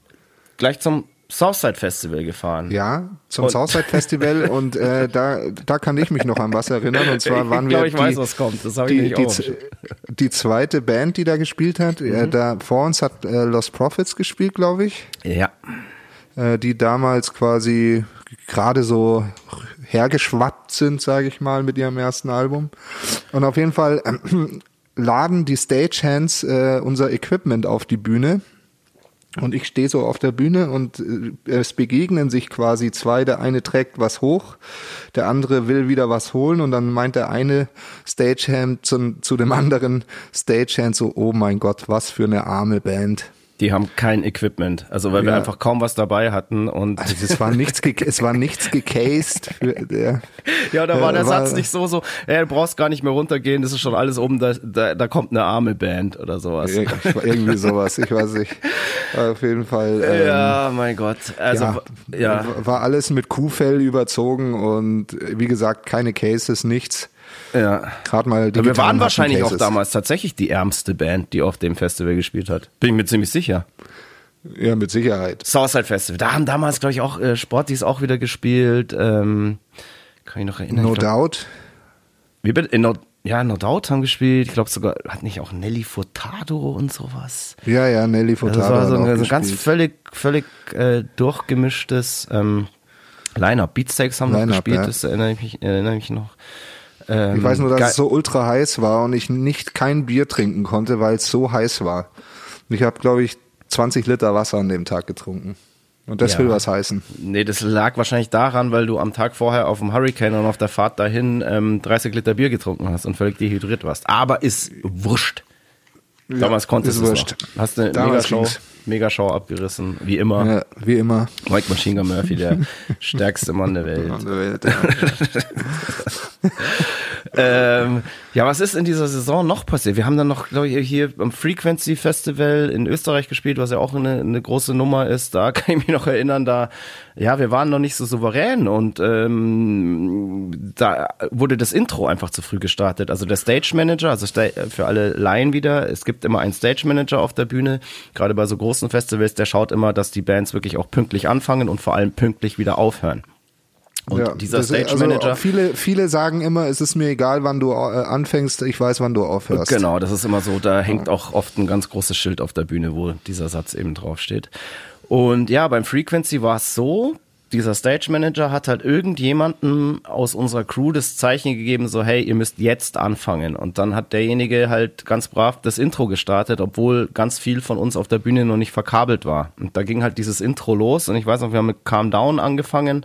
gleich zum Southside Festival gefahren. Ja, zum Und- Southside Festival und äh, da, da kann ich mich noch an was erinnern. Und zwar Ich waren glaub, wir ich die, weiß, was kommt. Das hab ich die, nicht die, auch. die zweite Band, die da gespielt hat. Mhm. Äh, da vor uns hat äh, Lost Prophets gespielt, glaube ich. Ja. äh, die damals quasi gerade so hergeschwappt sind, sage ich mal, mit ihrem ersten Album. Und auf jeden Fall ähm, laden die Stagehands äh, unser Equipment auf die Bühne. Und ich stehe so auf der Bühne und äh, es begegnen sich quasi zwei. Der eine trägt was hoch, der andere will wieder was holen und dann meint der eine Stagehand zum, zu dem anderen Stagehand so, oh mein Gott, was für eine arme Band. Die haben kein Equipment. Also weil wir Ja. einfach kaum was dabei hatten und Also es war nichts, es war nichts gecased. Für, der, ja, da war der Äh, war- Satz nicht so so, ey, du brauchst gar nicht mehr runtergehen, das ist schon alles oben, da, da, da kommt eine arme Band oder sowas. Ir- irgendwie sowas, ich weiß nicht. Auf jeden Fall. Ähm, Ja, mein Gott. Also ja, ja, war alles mit Kuhfell überzogen und wie gesagt, keine Cases, nichts. Ja. Gerade mal die wir waren wahrscheinlich auch Cases. damals tatsächlich die ärmste Band, die auf dem Festival gespielt hat. Bin ich mir ziemlich sicher. Ja, mit Sicherheit. Southside Festival. Da haben damals, glaube ich, auch äh, Sportis auch wieder gespielt. Ähm, kann ich noch erinnern. No glaub, doubt. Wie bitte? In no, ja, No Doubt haben gespielt. Ich glaube sogar, hat nicht auch Nelly Furtado und sowas. Ja, ja, Nelly Also Furtado das war so auch ein, so ein ganz völlig, völlig äh, durchgemischtes ähm, Line-Up. Beatsteaks haben noch Line-Up, gespielt, ja. das erinnere ich mich, erinnere ich mich noch. Ähm, Ich weiß nur, dass es so ultra heiß war und ich nicht kein Bier trinken konnte, weil es so heiß war. Und Ich habe, glaube ich, 20 Liter Wasser an dem Tag getrunken. Und das Ja. will was heißen. Nee, das lag wahrscheinlich daran, weil du am Tag vorher auf dem Hurricane und auf der Fahrt dahin ähm, 30 Liter Bier getrunken hast und völlig dehydriert warst. Aber ist wurscht. Damals konntest du es noch. Hast eine Damals Megashow, ging's. Megashow abgerissen, wie immer. Ja, wie immer. Mike Machine Gun Murphy, der stärkste Mann der Welt. An der Welt, ja. ähm, ja, was ist in dieser Saison noch passiert? Wir haben dann noch, glaube ich, hier am Frequency Festival in Österreich gespielt, was ja auch eine, eine große Nummer ist. Da kann ich mich noch erinnern, da, ja, wir waren noch nicht so souverän und ähm, da wurde das Intro einfach zu früh gestartet. Also der Stage Manager, also für alle Laien wieder, es gibt immer einen Stage Manager auf der Bühne, gerade bei so großen Festivals, der schaut immer, dass die Bands wirklich auch pünktlich anfangen und vor allem pünktlich wieder aufhören. Und Ja, dieser Stage Manager. Also viele, viele sagen immer, es ist mir egal, wann du äh, anfängst, ich weiß, wann du aufhörst. Genau, das ist immer so. Da hängt auch oft ein ganz großes Schild auf der Bühne, wo dieser Satz eben draufsteht. Und ja, beim Frequency war es so, dieser Stage Manager hat halt irgendjemanden aus unserer Crew das Zeichen gegeben, so hey, ihr müsst jetzt anfangen. Und dann hat derjenige halt ganz brav das Intro gestartet, obwohl ganz viel von uns auf der Bühne noch nicht verkabelt war. Und da ging halt dieses Intro los und ich weiß noch, wir haben mit Calm Down angefangen.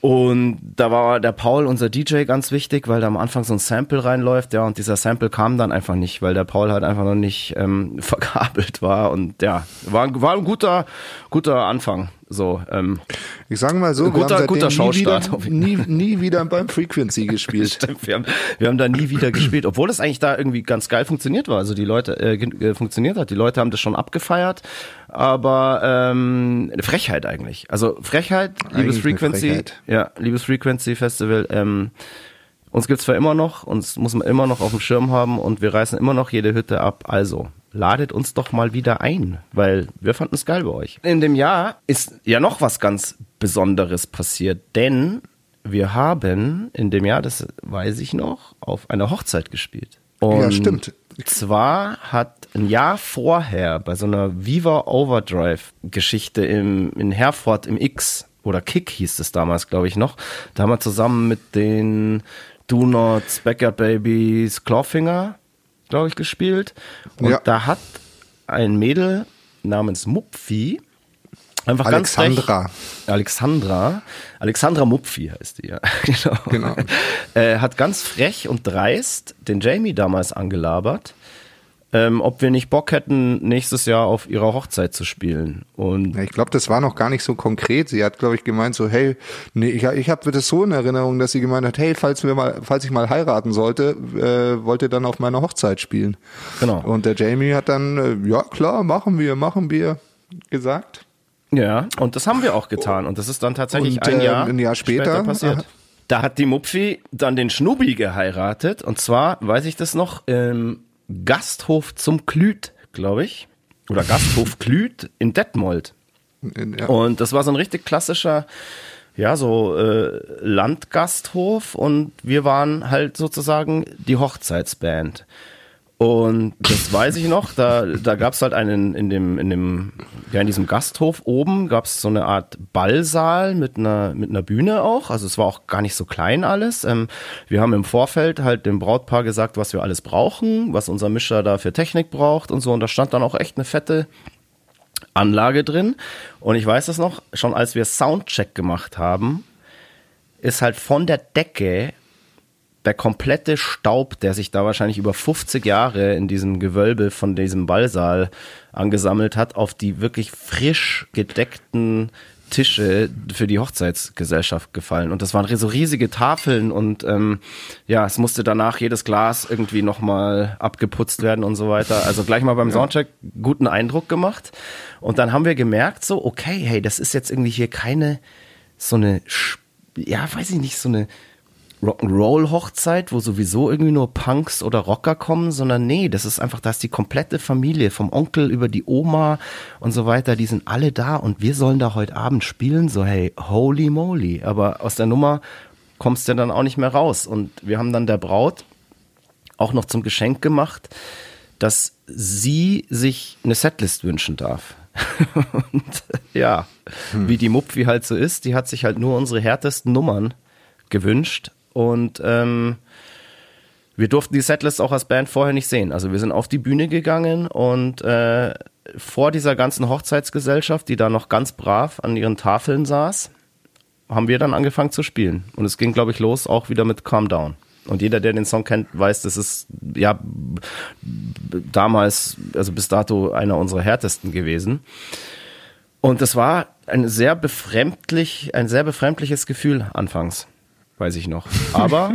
Und da war der Paul, unser DJ, ganz wichtig, weil da am Anfang so ein Sample reinläuft, ja, und dieser Sample kam dann einfach nicht, weil der Paul halt einfach noch nicht ähm, verkabelt war. Und ja, war, war ein guter, guter Anfang. So, ähm, Ich sage mal so, Guter- wir haben guter seitdem nie Schaustart wieder, nie, nie wieder beim Frequency gespielt. Stimmt, wir haben, wir haben da nie wieder gespielt, obwohl es eigentlich da irgendwie ganz geil funktioniert war. Also die Leute äh, äh, funktioniert hat, die Leute haben das schon abgefeiert, aber ähm, eine Frechheit eigentlich. Also Frechheit, liebes Eigentlich Frequency, Frechheit. ja, liebes Frequency Festival. Ähm, uns gibt's zwar immer noch, uns muss man immer noch auf dem Schirm haben und wir reißen immer noch jede Hütte ab. Also ladet uns doch mal wieder ein, weil wir fanden es geil bei euch. In dem Jahr ist ja noch was ganz Besonderes passiert, denn wir haben in dem Jahr, das weiß ich noch, auf einer Hochzeit gespielt. Und Ja, stimmt. Zwar hat ein Jahr vorher bei so einer Viva Overdrive Geschichte im, in Herford im X oder Kick hieß es damals, glaube ich noch, da haben wir zusammen mit den Do Nots, Backyard Babies, Clawfinger, glaube ich, gespielt. Und Ja. da hat ein Mädel namens Mupfi einfach ganz Alexandra. frech, Alexandra, Alexandra Mupfi heißt die, ja. genau. Genau. Äh, hat ganz frech und dreist den Jamie damals angelabert, ähm, ob wir nicht Bock hätten, nächstes Jahr auf ihrer Hochzeit zu spielen. Und Ja, ich glaube, das war noch gar nicht so konkret. Sie hat, glaube ich, gemeint so, hey, nee, ich, ich habe das so in Erinnerung, dass sie gemeint hat, hey, falls wir mal, falls ich mal heiraten sollte, äh, wollt ihr dann auf meiner Hochzeit spielen. Genau. Und der Jamie hat dann, äh, ja klar, machen wir, machen wir, gesagt. ja, und das haben wir auch getan. Und das ist dann tatsächlich Und, ein äh, Jahr, ein Jahr später, passiert. aha. Da hat die Mupfi dann den Schnubi geheiratet. Und zwar, weiß ich das noch, im Gasthof zum Klüt, glaube ich. Oder Gasthof Klüt in Detmold. Ja. Und das war so ein richtig klassischer, ja, so äh, Landgasthof und wir waren halt sozusagen die Hochzeitsband. Und das weiß ich noch, da, da gab es halt einen, in dem, in dem, ja, in diesem Gasthof oben gab es so eine Art Ballsaal mit einer, mit einer Bühne auch. Also es war auch gar nicht so klein alles. Ähm, wir haben im Vorfeld halt dem Brautpaar gesagt, was wir alles brauchen, was unser Mischer da für Technik braucht und so. Und da stand dann auch echt eine fette Anlage drin. Und ich weiß das noch, schon als wir Soundcheck gemacht haben, ist halt von der Decke der komplette Staub, der sich da wahrscheinlich über 50 Jahre in diesem Gewölbe von diesem Ballsaal angesammelt hat, auf die wirklich frisch gedeckten Tische für die Hochzeitsgesellschaft gefallen. Und das waren so riesige Tafeln und ähm, ja, es musste danach jedes Glas irgendwie nochmal abgeputzt werden und so weiter. Also gleich mal beim Soundcheck guten Eindruck gemacht. Und dann haben wir gemerkt, so, okay, hey, das ist jetzt irgendwie hier keine so eine, ja, weiß ich nicht, so eine Rock'n'Roll-Hochzeit, wo sowieso irgendwie nur Punks oder Rocker kommen, sondern nee, das ist einfach, da ist die komplette Familie, vom Onkel über die Oma und so weiter, die sind alle da und wir sollen da heute Abend spielen, so hey, holy moly. Aber aus der Nummer kommst du dann auch nicht mehr raus. Und wir haben dann der Braut auch noch zum Geschenk gemacht, dass sie sich eine Setlist wünschen darf. und ja, wie die Mupfi halt so ist, die hat sich halt nur unsere härtesten Nummern gewünscht und ähm, wir durften die Setlist auch als Band vorher nicht sehen. Also wir sind auf die Bühne gegangen und äh, vor dieser ganzen Hochzeitsgesellschaft, die da noch ganz brav an ihren Tafeln saß, haben wir dann angefangen zu spielen. Und es ging, glaube ich, los auch wieder mit Calm Down. Und jeder, der den Song kennt, weiß, das ist ja damals, also bis dato einer unserer härtesten gewesen. Und das war ein sehr befremdlich, ein sehr befremdliches Gefühl anfangs weiß ich noch. Aber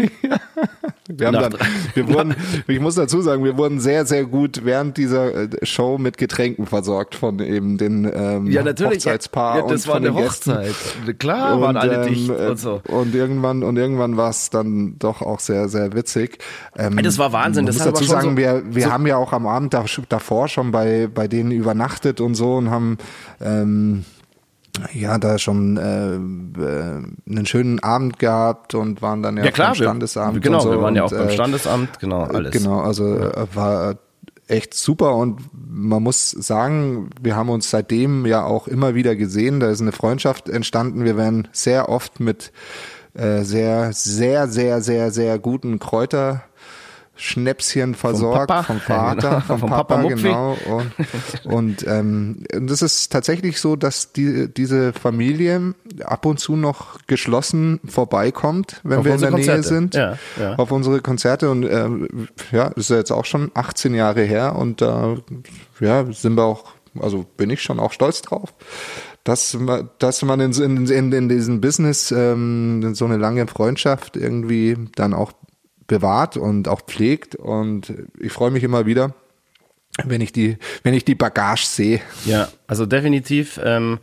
wir haben dann, wir wurden, ich muss dazu sagen, wir wurden sehr, sehr gut während dieser äh, Show mit Getränken versorgt von eben den ähm, ja, natürlich, Hochzeitspaar ja, das und war von eine den Hochzeit. Gästen. Klar waren und, alle ähm, dicht und so. Und irgendwann und irgendwann war es dann doch auch sehr, sehr witzig. Ähm, Das war Wahnsinn. Das muss dazu sagen, so- wir, wir so- haben ja auch am Abend da, davor schon bei bei denen übernachtet und so und haben ähm, ja, da schon äh, äh, einen schönen Abend gehabt und waren dann ja, Ja klar, beim wir, Standesamt. genau, und so wir waren ja auch und, beim äh, Standesamt, genau, alles. Genau, also äh, war echt super und man muss sagen, wir haben uns seitdem ja auch immer wieder gesehen. Da ist eine Freundschaft entstanden. Wir werden sehr oft mit äh, sehr, sehr, sehr, sehr, sehr guten Kräuter Schnäpschen versorgt Papa. vom Vater, Genau, vom, vom Papa, Papa genau. Und, und ähm, das ist tatsächlich so, dass die, diese Familie ab und zu noch geschlossen vorbeikommt, wenn Auf wir in der unsere Nähe Konzerte. sind. Ja, ja. Auf unsere Konzerte und ähm, ja, ist ja jetzt auch schon 18 Jahre her und da ja, sind wir auch, also bin ich schon auch stolz drauf. Dass man, dass man in, in, in, in diesem Business ähm, so eine lange Freundschaft irgendwie dann auch bewahrt und auch pflegt und ich freue mich immer wieder, wenn ich die, wenn ich die Bagage sehe. Ja, also definitiv ähm,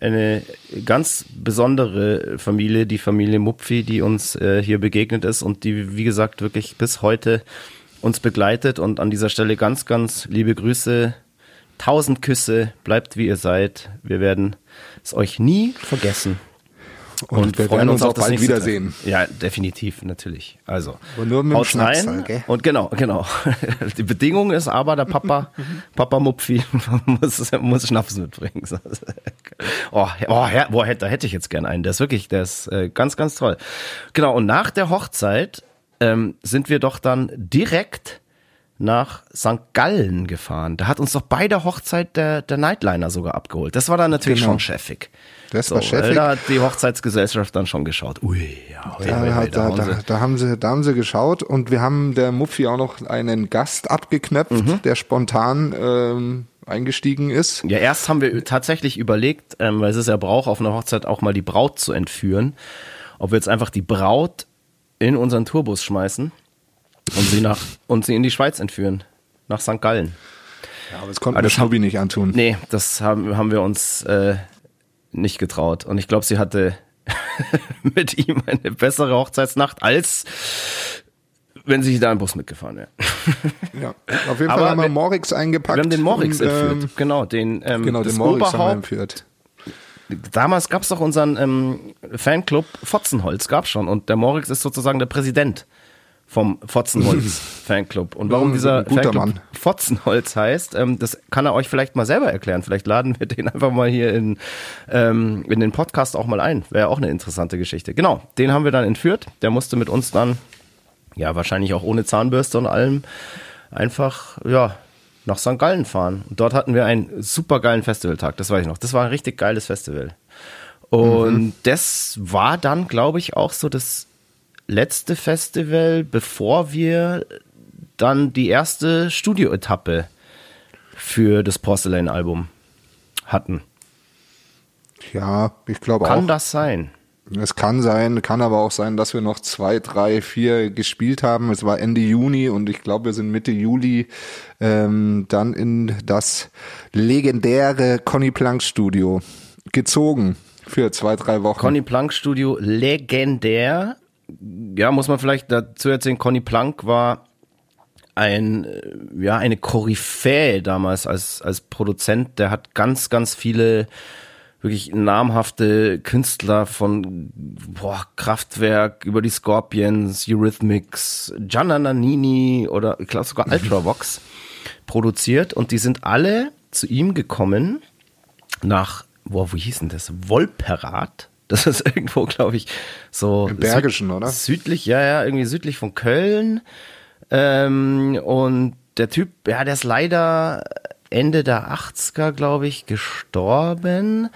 eine ganz besondere Familie, die Familie Mupfi, die uns äh, hier begegnet ist und die, wie gesagt, wirklich bis heute uns begleitet. Und an dieser Stelle ganz, ganz liebe Grüße, tausend Küsse, bleibt wie ihr seid. Wir werden es euch nie vergessen. Und wir werden uns auch das bald wiedersehen. Treffen. Ja, definitiv, natürlich. Also, Aber nur mit dem haut's Schnaps rein. gell? Und genau, genau. Die Bedingung ist aber, der Papa, Papa Mupfi muss, muss Schnaps mitbringen. Oh, oh, her- boah, da hätte ich jetzt gern einen. Der ist wirklich, der ist äh, ganz, ganz toll. Genau, und nach der Hochzeit ähm, sind wir doch dann direkt nach St. Gallen gefahren. Da hat uns doch bei der Hochzeit der, der Nightliner sogar abgeholt. Das war dann natürlich Genau. schon cheffig. Das So, war weil cheffig. Da hat die Hochzeitsgesellschaft dann schon geschaut. Ui, ja, da, da haben da, sie- da, haben sie, da haben sie geschaut und wir haben der Muffi auch noch einen Gast abgeknöpft, Mhm. der spontan ähm, eingestiegen ist. Ja, erst haben wir tatsächlich überlegt, ähm, weil es ist ja Brauch auf einer Hochzeit auch mal die Braut zu entführen, ob wir jetzt einfach die Braut in unseren Tourbus schmeißen und sie nach und sie in die Schweiz entführen, nach St. Gallen. Ja, aber das konnten Aber wir das Schnubi nicht antun. Nee, das haben, haben wir uns äh, nicht getraut. Und ich glaube, sie hatte mit ihm eine bessere Hochzeitsnacht, als wenn sie da im Bus mitgefahren wäre. Ja. Auf jeden Aber Fall haben wir Morix eingepackt. Wir haben den Morix und, entführt. ähm, genau, den, ähm, Genau, den Morix haben wir entführt. Damals gab es doch unseren ähm, Fanclub Fotzenholz, gab's schon. Und der Morix ist sozusagen der Präsident vom Fotzenholz Fanclub. Und warum Ja, dieser Fanclub Mann. Fotzenholz heißt, ähm, das kann er euch vielleicht mal selber erklären. Vielleicht laden wir den einfach mal hier in, ähm, in den Podcast auch mal ein. Wäre auch eine interessante Geschichte. Genau, den haben wir dann entführt. Der musste mit uns dann, ja, wahrscheinlich auch ohne Zahnbürste und allem, einfach, ja, nach St. Gallen fahren. Und dort hatten wir einen super geilen Festivaltag, das weiß ich noch. Das war ein richtig geiles Festival. Und das war dann, glaube ich, auch so das letzte Festival, bevor wir dann die erste Studioetappe für das Porcelain-Album hatten. Ja, ich glaube auch. Kann das sein? Es kann sein, kann aber auch sein, dass wir noch zwei, drei, vier gespielt haben. Es war Ende Juni und ich glaube, wir sind Mitte Juli ähm, dann in das legendäre Conny Plank Studio gezogen für zwei, drei Wochen. Conny Plank Studio, legendär. Ja, muss man vielleicht dazu erzählen, Conny Plank war ein, äh, ja, eine Koryphäe damals als, als Produzent. Der hat ganz, ganz viele wirklich namhafte Künstler von boah, Kraftwerk über die Scorpions, Eurythmics, Gianna Nannini oder ich glaube sogar Ultravox produziert und die sind alle zu ihm gekommen nach, boah, wo hieß denn das? Wolperath. Das ist irgendwo, glaube ich, so Im Bergischen, oder? Südlich, ja, ja, irgendwie südlich von Köln. Ähm, und der Typ, ja, der ist leider Ende der 80er, glaube ich, gestorben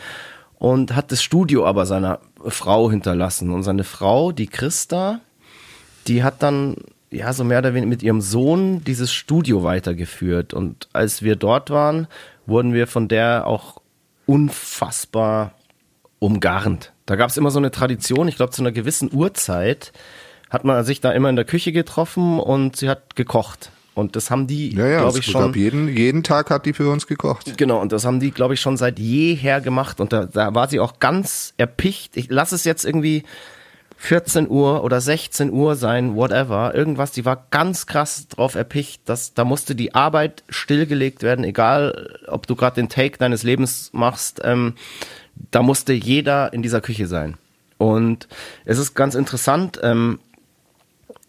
und hat das Studio aber seiner Frau hinterlassen. Und seine Frau, die Christa, die hat dann ja so mehr oder weniger mit ihrem Sohn dieses Studio weitergeführt. Und als wir dort waren, wurden wir von der auch unfassbar umgarnt. Da gab es immer so eine Tradition, ich glaube zu einer gewissen Uhrzeit hat man sich da immer in der Küche getroffen und sie hat gekocht. Und das haben die, Ja, ja, glaube ich, schon. gab jeden, jeden Tag hat die für uns gekocht. Genau, und das haben die, glaube ich, schon seit jeher gemacht. Und da, da war sie auch ganz erpicht. Ich lass es jetzt irgendwie 14 Uhr oder 16 Uhr sein, whatever, irgendwas. Die war ganz krass drauf erpicht, dass da musste die Arbeit stillgelegt werden, egal ob du gerade den Take deines Lebens machst. Ähm, da musste jeder in dieser Küche sein. Und es ist ganz interessant. Ähm,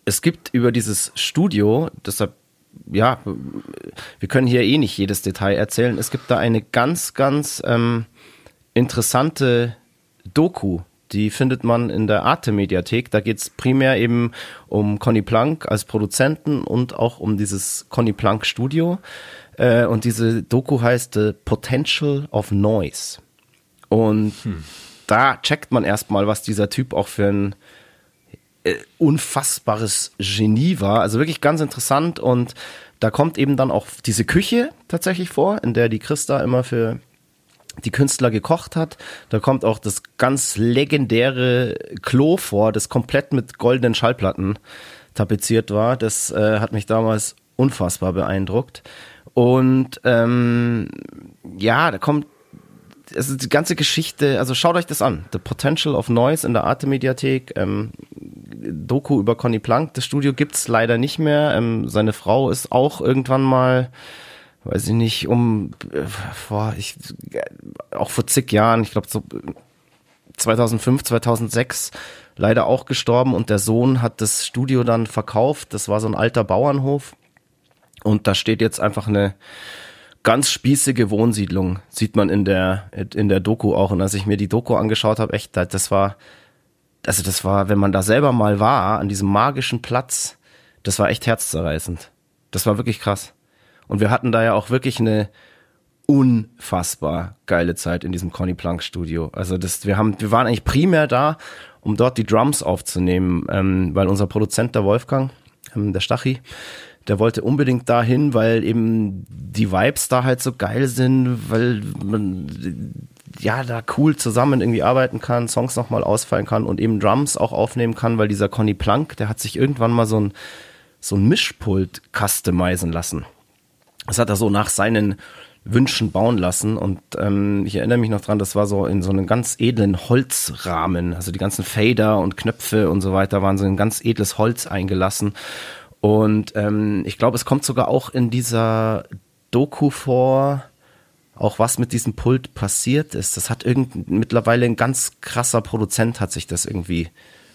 es gibt über dieses Studio, deshalb ja, wir können hier eh nicht jedes Detail erzählen. Es gibt da eine ganz, ganz ähm, interessante Doku. Die findet man in der Arte-Mediathek. Da geht es primär eben um Conny Plank als Produzenten und auch um dieses Conny Plank Studio. Äh, und diese Doku heißt The Potential of Noise. Und da checkt man erstmal, was dieser Typ auch für ein äh, unfassbares Genie war. Also wirklich ganz interessant und da kommt eben dann auch diese Küche tatsächlich vor, in der die Christa immer für die Künstler gekocht hat. Da kommt auch das ganz legendäre Klo vor, das komplett mit goldenen Schallplatten tapeziert war. Das äh, hat mich damals unfassbar beeindruckt. Und ähm, ja, da kommt also die ganze Geschichte, also schaut euch das an. The Potential of Noise in der Arte Mediathek. Ähm, Doku über Conny Plank. Das Studio gibt's leider nicht mehr. Ähm, seine Frau ist auch irgendwann mal, weiß ich nicht, um äh, vor ich auch vor zig Jahren, ich glaube so 2005, 2006 leider auch gestorben und der Sohn hat das Studio dann verkauft. Das war so ein alter Bauernhof und da steht jetzt einfach eine ganz spießige Wohnsiedlung, sieht man in der in der Doku auch und als ich mir die Doku angeschaut habe, echt, das war also das war, wenn man da selber mal war, an diesem magischen Platz, das war echt herzzerreißend. Das war wirklich krass. Und wir hatten da ja auch wirklich eine unfassbar geile Zeit in diesem Conny Plank Studio. Also das, wir haben, wir waren eigentlich primär da, um dort die Drums aufzunehmen, ähm, weil unser Produzent, der Wolfgang, ähm, der Stachi, der wollte unbedingt dahin, weil eben die Vibes da halt so geil sind, weil man ja da cool zusammen irgendwie arbeiten kann, Songs nochmal ausfallen kann und eben Drums auch aufnehmen kann, weil dieser Conny Plank, der hat sich irgendwann mal so ein so ein Mischpult customizen lassen. Das hat er so nach seinen Wünschen bauen lassen und ähm, ich erinnere mich noch dran, das war so in so einem ganz edlen Holzrahmen, also die ganzen Fader und Knöpfe und so weiter waren so ein ganz edles Holz eingelassen und ähm, ich glaube, es kommt sogar auch in dieser Doku vor, auch was mit diesem Pult passiert ist. Das hat irgend mittlerweile ein ganz krasser Produzent hat sich das irgendwie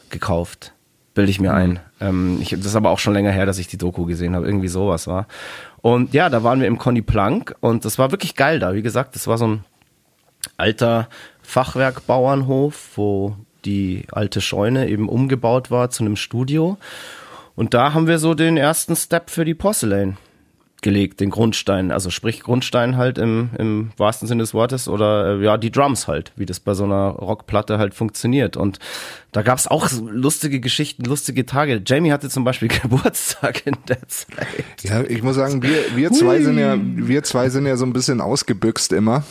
gekauft. Bilde ich mir ein. Ähm, ich, das ist aber auch schon länger her, dass ich die Doku gesehen habe. Irgendwie sowas war. Und ja, da waren wir im Conny Plank und das war wirklich geil da. Wie gesagt, das war so ein alter Fachwerkbauernhof, wo die alte Scheune eben umgebaut war zu einem Studio. Und da haben wir so den ersten Step für die Porcelain gelegt, den Grundstein. Also sprich Grundstein halt im, im wahrsten Sinne des Wortes oder äh, ja, die Drums halt, wie das bei so einer Rockplatte halt funktioniert. Und da gab's auch lustige Geschichten, lustige Tage. Jamie hatte zum Beispiel Geburtstag in der Zeit. Ja, ich muss sagen, wir, wir zwei sind ja, wir zwei sind ja so ein bisschen ausgebüxt immer.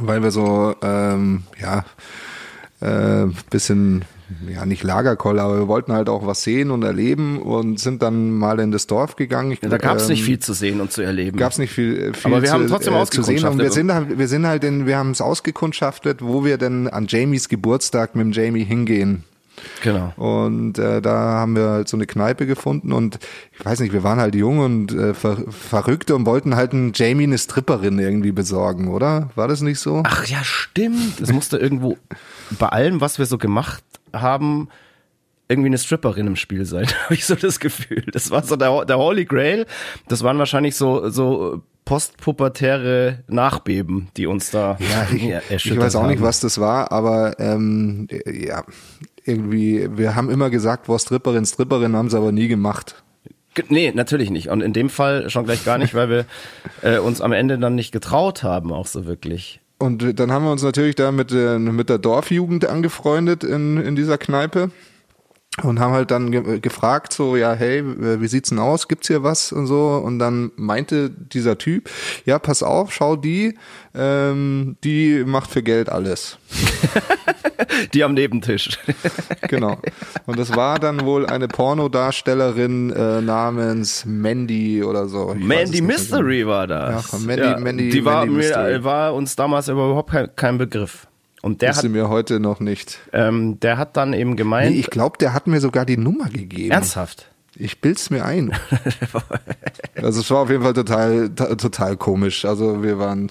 Weil wir so, ähm, ja, äh, bisschen ja nicht Lagerkoller, aber wir wollten halt auch was sehen und erleben und sind dann mal in das Dorf gegangen. Ich, Ja, da gab's ähm, nicht viel zu sehen und zu erleben. Gab's nicht viel, viel Aber wir zu, haben trotzdem äh, zu sehen und wir ausgekundschaftet. sind halt, wir sind halt in, wir haben es ausgekundschaftet, wo wir denn an Jamies Geburtstag mit dem Jamie hingehen. Genau. Und äh, da haben wir halt so eine Kneipe gefunden und ich weiß nicht, wir waren halt jung und äh, ver verrückt und wollten halt einen Jamie eine Stripperin irgendwie besorgen, oder? War das nicht so? Ach ja, stimmt. Es musste irgendwo bei allem, was wir so gemacht haben, irgendwie eine Stripperin im Spiel sein, habe ich so das Gefühl. Das war so der, der Holy Grail. Das waren wahrscheinlich so, so postpubertäre Nachbeben, die uns da Ja, ich, erschüttert ich weiß auch nicht, haben. was das war, aber ähm, ja, irgendwie, wir haben immer gesagt, boah, Stripperin, Stripperin, haben es aber nie gemacht. Ge- Nee, natürlich nicht. Und in dem Fall schon gleich gar nicht, weil wir äh, uns am Ende dann nicht getraut haben, auch so wirklich. Und dann haben wir uns natürlich da mit, äh, mit der Dorfjugend angefreundet in, in dieser Kneipe. Und haben halt dann ge gefragt so ja hey wie sieht's denn aus? Gibt's hier was? Und so. Und dann meinte dieser Typ ja pass auf schau die ähm, die macht für Geld alles. Die am Nebentisch. Genau. Und das war dann wohl eine Pornodarstellerin äh, namens Mandy oder so. Ich Mandy Mystery genau. war das. Ja, Mandy, ja, Mandy, die war, Mandy mir, war uns damals überhaupt kein, kein Begriff und der hat mir heute noch nicht. Ähm, der hat dann eben gemeint. Nee, ich glaube, der hat mir sogar die Nummer gegeben. Ernsthaft? Ich bild's mir ein. also es war auf jeden Fall total, total komisch. Also wir waren.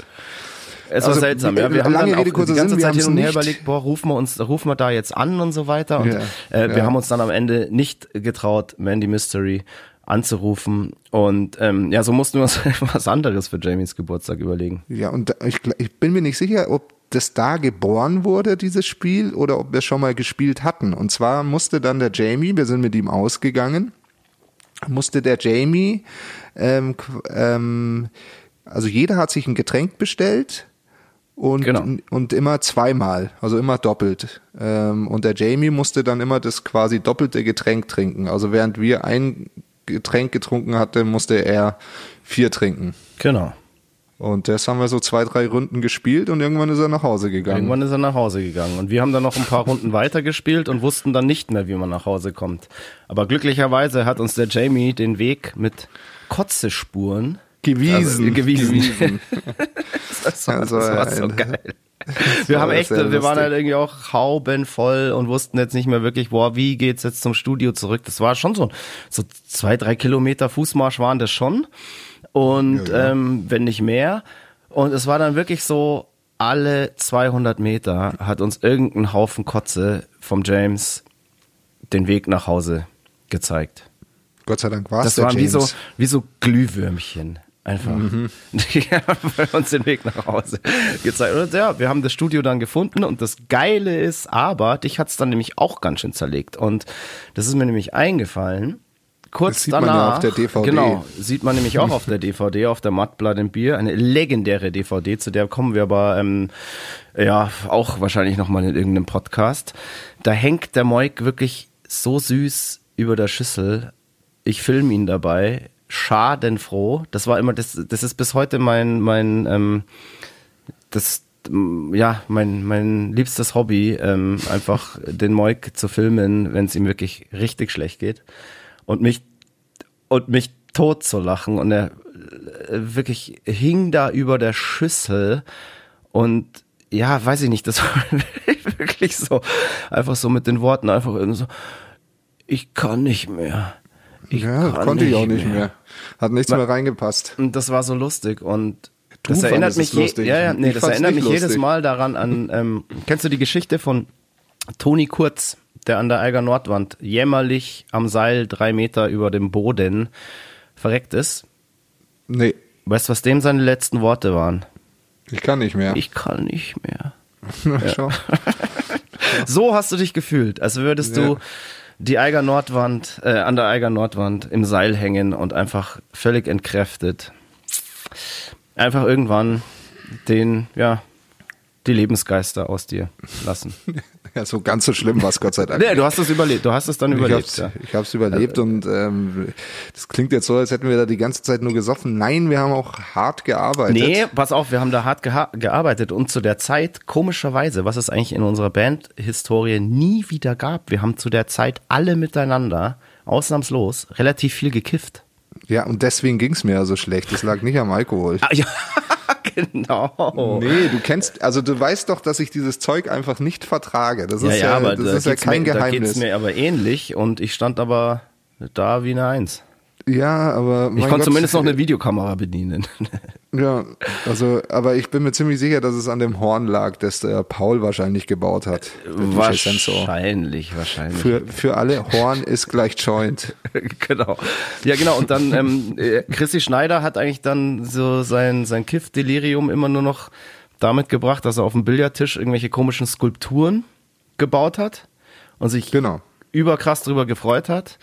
Es war also, seltsam, ja. Wir haben dann auch die ganze Sinn, Zeit hin und her überlegt, boah, rufen wir uns, rufen wir da jetzt an und so weiter. Und ja, äh, wir ja. haben uns dann am Ende nicht getraut, Mandy Mystery anzurufen. Und ähm, ja, so mussten wir uns was anderes für Jamies Geburtstag überlegen. Ja, und ich, ich bin mir nicht sicher, ob das da geboren wurde, dieses Spiel, oder ob wir schon mal gespielt hatten. Und zwar musste dann der Jamie, wir sind mit ihm ausgegangen, musste der Jamie, ähm, ähm, also jeder hat sich ein Getränk bestellt und, genau. und immer zweimal, also immer doppelt. Ähm, und der Jamie musste dann immer das quasi doppelte Getränk trinken. Also während wir ein Getränk getrunken hatten, musste er vier trinken. Genau. Und das haben wir so zwei, drei Runden gespielt und irgendwann ist er nach Hause gegangen. Irgendwann ist er nach Hause gegangen. Und wir haben dann noch ein paar Runden weiter gespielt und wussten dann nicht mehr, wie man nach Hause kommt. Aber glücklicherweise hat uns der Jamie den Weg mit Kotzespuren gewiesen. Also, gewiesen. gewiesen. das, war, also, das war so geil. Wir haben echt, wir waren halt irgendwie auch haubenvoll und wussten jetzt nicht mehr wirklich, boah, wie geht's jetzt zum Studio zurück? Das war schon so, so zwei, drei Kilometer Fußmarsch waren das schon und ja, ja. Ähm, wenn nicht mehr. Und es war dann wirklich so, alle 200 Meter hat uns irgendein Haufen Kotze vom James den Weg nach Hause gezeigt. Gott sei Dank war es Das waren James. wie so, wie so Glühwürmchen. Einfach. Mhm. Die haben uns den Weg nach Hause gezeigt. Und ja, wir haben das Studio dann gefunden und das Geile ist, aber dich hat es dann nämlich auch ganz schön zerlegt. Und das ist mir nämlich eingefallen kurz das sieht danach, man ja auf der DVD. genau, sieht man nämlich auch auf der DVD, auf der Mud Blood and Beer, eine legendäre DVD, zu der kommen wir aber ähm, ja auch wahrscheinlich nochmal in irgendeinem Podcast. Da hängt der Moik wirklich so süß über der Schüssel. Ich filme ihn dabei, schadenfroh. Das war immer, das, das ist bis heute mein, mein, ähm, das, ja, mein, mein liebstes Hobby, ähm, einfach den Moik zu filmen, wenn es ihm wirklich richtig schlecht geht und mich und mich tot zu lachen und er äh, wirklich hing da über der Schüssel und ja, weiß ich nicht, das war wirklich so einfach so mit den Worten einfach so ich kann nicht mehr. Ich ja, konnte ich auch nicht mehr. mehr. Hat nichts mehr reingepasst. Und das war so lustig und du das erinnert mich je, ja, ja, nee, das erinnert mich lustig. jedes Mal daran an ähm, kennst du die Geschichte von Toni Kurz? Der an der Eiger Nordwand jämmerlich am Seil drei Meter über dem Boden verreckt ist. Nee. Weißt du, was dem seine letzten Worte waren? Ich kann nicht mehr. Ich kann nicht mehr. ja. so hast du dich gefühlt, als würdest ja. du die Eiger Nordwand, äh, an der Eiger Nordwand im Seil hängen und einfach völlig entkräftet. Einfach irgendwann den, ja, die Lebensgeister aus dir lassen. Ja, so ganz so schlimm war es Gott sei Dank. Nee, du hast es überlebt, du hast es dann überlebt. Ich hab's, ja. ich hab's überlebt also, und ähm, das klingt jetzt so, als hätten wir da die ganze Zeit nur gesoffen. Nein, wir haben auch hart gearbeitet. Nee, pass auf, wir haben da hart gearbeitet und zu der Zeit, komischerweise, was es eigentlich in unserer Bandhistorie nie wieder gab, wir haben zu der Zeit alle miteinander, ausnahmslos, relativ viel gekifft. Ja, und deswegen ging's mir ja so schlecht. Das lag nicht am Alkohol. Ah, ja. genau. Nee, du kennst, also du weißt doch, dass ich dieses Zeug einfach nicht vertrage. Das ist ja, ja, ja aber das da ist ja kein mir, Geheimnis. Da geht's mir aber ähnlich und ich stand aber da wie eine Eins. Ja, aber. Ich konnte Gott, zumindest noch eine Videokamera bedienen. Ja, also, aber ich bin mir ziemlich sicher, dass es an dem Horn lag, das der Paul wahrscheinlich gebaut hat. Wahrscheinlich, wahrscheinlich. Für, für alle Horn ist gleich Joint. genau. Ja, genau. Und dann, ähm, äh, Chrissy Schneider hat eigentlich dann so sein, sein Kiff-Delirium immer nur noch damit gebracht, dass er auf dem Billardtisch irgendwelche komischen Skulpturen gebaut hat und sich genau. überkrass drüber gefreut hat.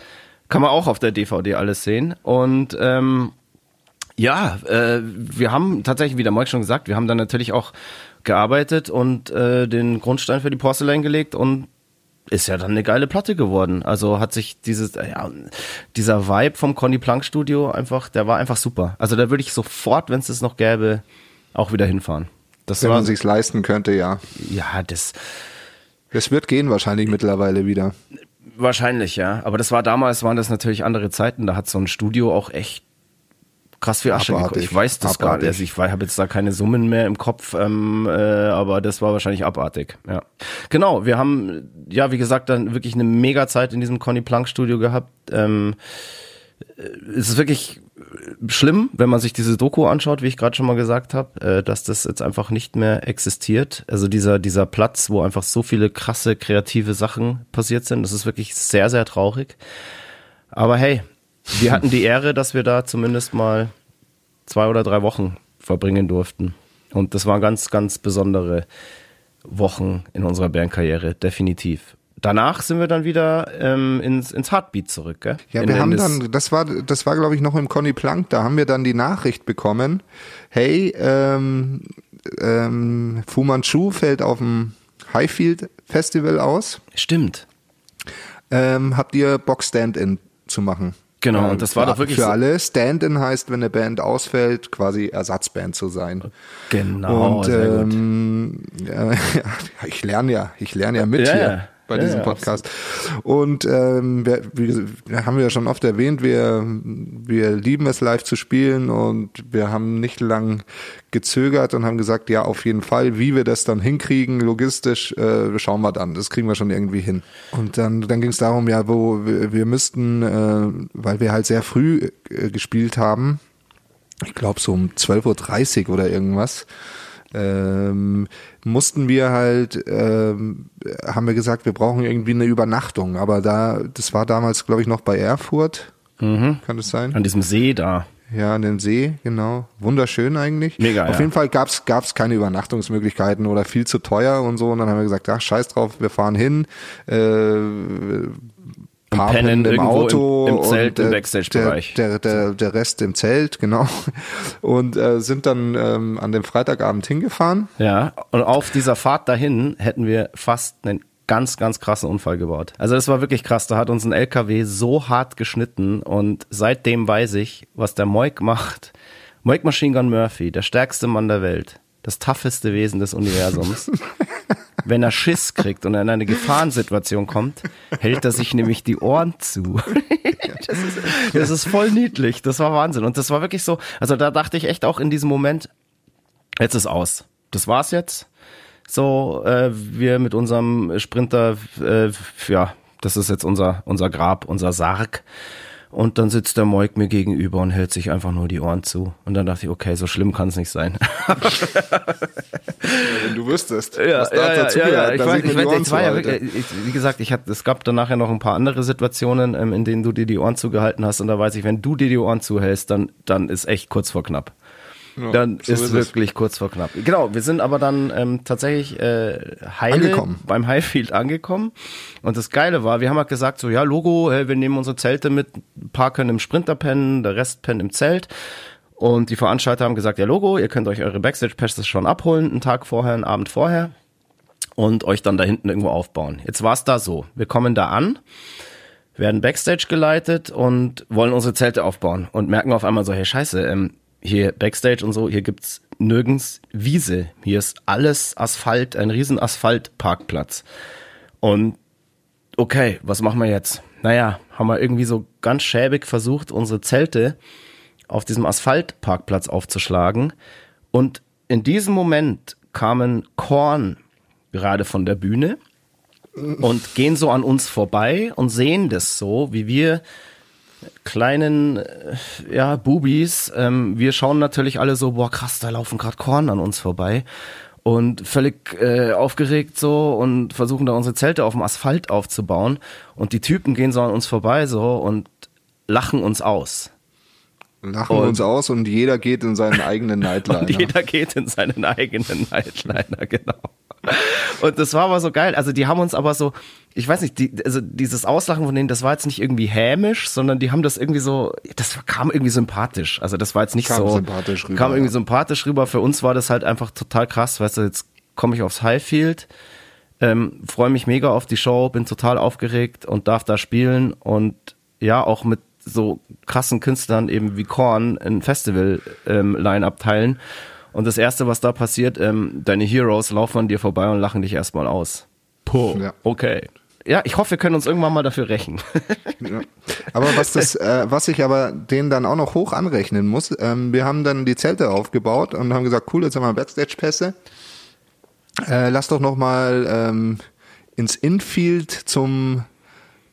Kann man auch auf der DVD alles sehen. Und ähm, ja, äh, wir haben tatsächlich, wie der Mike schon gesagt, wir haben dann natürlich auch gearbeitet und äh, den Grundstein für die Porcelain gelegt und ist ja dann eine geile Platte geworden. Also hat sich dieses, ja, dieser Vibe vom Conny Plank Studio einfach, der war einfach super. Also da würde ich sofort, wenn es das noch gäbe, auch wieder hinfahren. Das Wenn war, man sich's leisten könnte, ja. ja, das, Es wird gehen wahrscheinlich mittlerweile wieder. Wahrscheinlich, ja. Aber das war damals, waren das natürlich andere Zeiten. Da hat so ein Studio auch echt krass viel Asche gekostet. Ich weiß das gar Abartig. nicht. Also ich habe jetzt da keine Summen mehr im Kopf, ähm, äh, aber das war wahrscheinlich abartig. Ja, genau. Wir haben ja, wie gesagt, dann wirklich eine mega Zeit in diesem Conny Plank Studio gehabt. Ähm, äh, es ist wirklich schlimm, wenn man sich diese Doku anschaut, wie ich gerade schon mal gesagt habe, äh, dass das jetzt einfach nicht mehr existiert. Also dieser dieser Platz, wo einfach so viele krasse kreative Sachen passiert sind, das ist wirklich sehr sehr traurig. Aber hey, wir hatten die Ehre, dass wir da zumindest mal zwei oder drei Wochen verbringen durften. Und das waren ganz, ganz besondere Wochen in unserer Bandkarriere, definitiv. Danach sind wir dann wieder ähm, ins, ins Heartbeat zurück, gell? Ja, in, wir in haben das- dann, das war, das war glaube ich noch im Conny Plank, da haben wir dann die Nachricht bekommen, hey, ähm, ähm, Fu Manchu fällt auf dem Highfield Festival aus, Stimmt. ähm, habt ihr Box Stand-In zu machen? Genau, Äh, und das war doch wirklich Für so- alle, Stand-In heißt, wenn eine Band ausfällt, quasi Ersatzband zu sein. Genau, Und ähm, ja, ich lerne ja, ich lerne ja mit Ja, hier ja. Bei Ja, diesem ja, Podcast. Und ähm, wir, gesagt, haben wir ja schon oft erwähnt, wir, wir lieben es live zu spielen und wir haben nicht lang gezögert und haben gesagt, ja, auf jeden Fall, wie wir das dann hinkriegen, logistisch, äh, schauen wir dann. Das kriegen wir schon irgendwie hin. Und dann, dann ging es darum, ja, wo wir, wir müssten, äh, weil wir halt sehr früh äh, gespielt haben, ich glaube so um 12.30 Uhr oder irgendwas, ähm, mussten wir halt, ähm, haben wir gesagt, wir brauchen irgendwie eine Übernachtung. Aber da, das war damals, glaube ich, noch bei Erfurt. Mhm. Kann das sein? An diesem See da. Ja, an dem See, genau. Wunderschön eigentlich. Mega, Auf ja. jeden Fall gab's gab's keine Übernachtungsmöglichkeiten oder viel zu teuer und so. Und dann haben wir gesagt, ach, scheiß drauf, wir fahren hin. Äh, paar pennen pennen im Auto im- im Zelt, und, im äh, Backstage-Bereich. Der, der, der, der Rest im Zelt, genau. Und äh, sind dann ähm, an dem Freitagabend hingefahren. Ja, und auf dieser Fahrt dahin hätten wir fast einen ganz, ganz krassen Unfall gebaut. Also das war wirklich krass. Da hat uns ein LKW so hart geschnitten und seitdem weiß ich, was der Moik macht. Moik Machine Gun Murphy, der stärkste Mann der Welt, das tougheste Wesen des Universums. Wenn er Schiss kriegt und er in eine Gefahrensituation kommt, hält er sich nämlich die Ohren zu. das, ist, das ist voll niedlich. Das war Wahnsinn. Und das war wirklich so, also da dachte ich echt auch in diesem Moment, jetzt ist aus. Das war's jetzt. So, äh, wir mit unserem Sprinter, äh, ja, das ist jetzt unser, unser Grab, unser Sarg. Und dann sitzt der Moik mir gegenüber und hält sich einfach nur die Ohren zu. Und dann dachte ich, okay, so schlimm kann es nicht sein. Wenn du wüsstest, Ja, was da ja, dazu ja, ja. Ich weiß, ich weiß, ich war ja wirklich, ich, wie gesagt, ich hab, es gab dann nachher noch ein paar andere Situationen, ähm, in denen du dir die Ohren zugehalten hast und da weiß ich, wenn du dir die Ohren zuhältst, dann, dann ist echt kurz vor knapp. Dann so ist, ist es. wirklich kurz vor knapp. Genau, wir sind aber dann ähm, tatsächlich äh, heile Angekommen. beim Highfield angekommen. Und das Geile war, wir haben halt gesagt, so ja, Logo, äh, wir nehmen unsere Zelte mit, ein paar können im Sprinter pennen, der Rest pennt im Zelt. Und die Veranstalter haben gesagt, ja, Logo, ihr könnt euch eure Backstage-Passes schon abholen, einen Tag vorher, einen Abend vorher und euch dann da hinten irgendwo aufbauen. Jetzt war es da so. Wir kommen da an, werden Backstage geleitet und wollen unsere Zelte aufbauen und merken auf einmal so, hey Scheiße, ähm, hier Backstage und so, hier gibt's nirgends Wiese. Hier ist alles Asphalt, ein riesen Asphaltparkplatz. Und okay, was machen wir jetzt? Naja, haben wir irgendwie so ganz schäbig versucht, unsere Zelte auf diesem Asphaltparkplatz aufzuschlagen. Und in diesem Moment kamen Korn gerade von der Bühne und gehen so an uns vorbei und sehen das so, wie wir kleinen äh, ja Bubis, ähm, wir schauen natürlich alle so, boah krass, da laufen gerade Korn an uns vorbei und völlig äh, aufgeregt so und versuchen da unsere Zelte auf dem Asphalt aufzubauen und die Typen gehen so an uns vorbei so und lachen uns aus. Lachen Und- uns aus und jeder geht in seinen eigenen Nightliner. Und jeder geht in seinen eigenen Nightliner, genau. Und das war aber so geil. Also die haben uns aber so, ich weiß nicht, die, also dieses Auslachen von denen, das war jetzt nicht irgendwie hämisch, sondern die haben das irgendwie so, das kam irgendwie sympathisch. Also das war jetzt nicht Kam so, sympathisch rüber, kam irgendwie ja. sympathisch rüber. Für uns war das halt einfach total krass. Weißt du, jetzt komme ich aufs Highfield. Ähm, Freue mich mega auf die Show, bin total aufgeregt und darf da spielen und ja, auch mit so krassen Künstlern eben wie Korn ein Festival-Line-Up ähm, teilen. Und das Erste, was da passiert, ähm, deine Heroes laufen an dir vorbei und lachen dich erstmal aus. Puh, ja. okay. Ja, ich hoffe, wir können uns irgendwann mal dafür rächen. ja. Aber was das, äh, was ich aber denen dann auch noch hoch anrechnen muss, ähm, wir haben dann die Zelte aufgebaut und haben gesagt, cool, jetzt haben wir Backstage-Pässe. Äh, lass doch noch mal ähm, ins Infield zum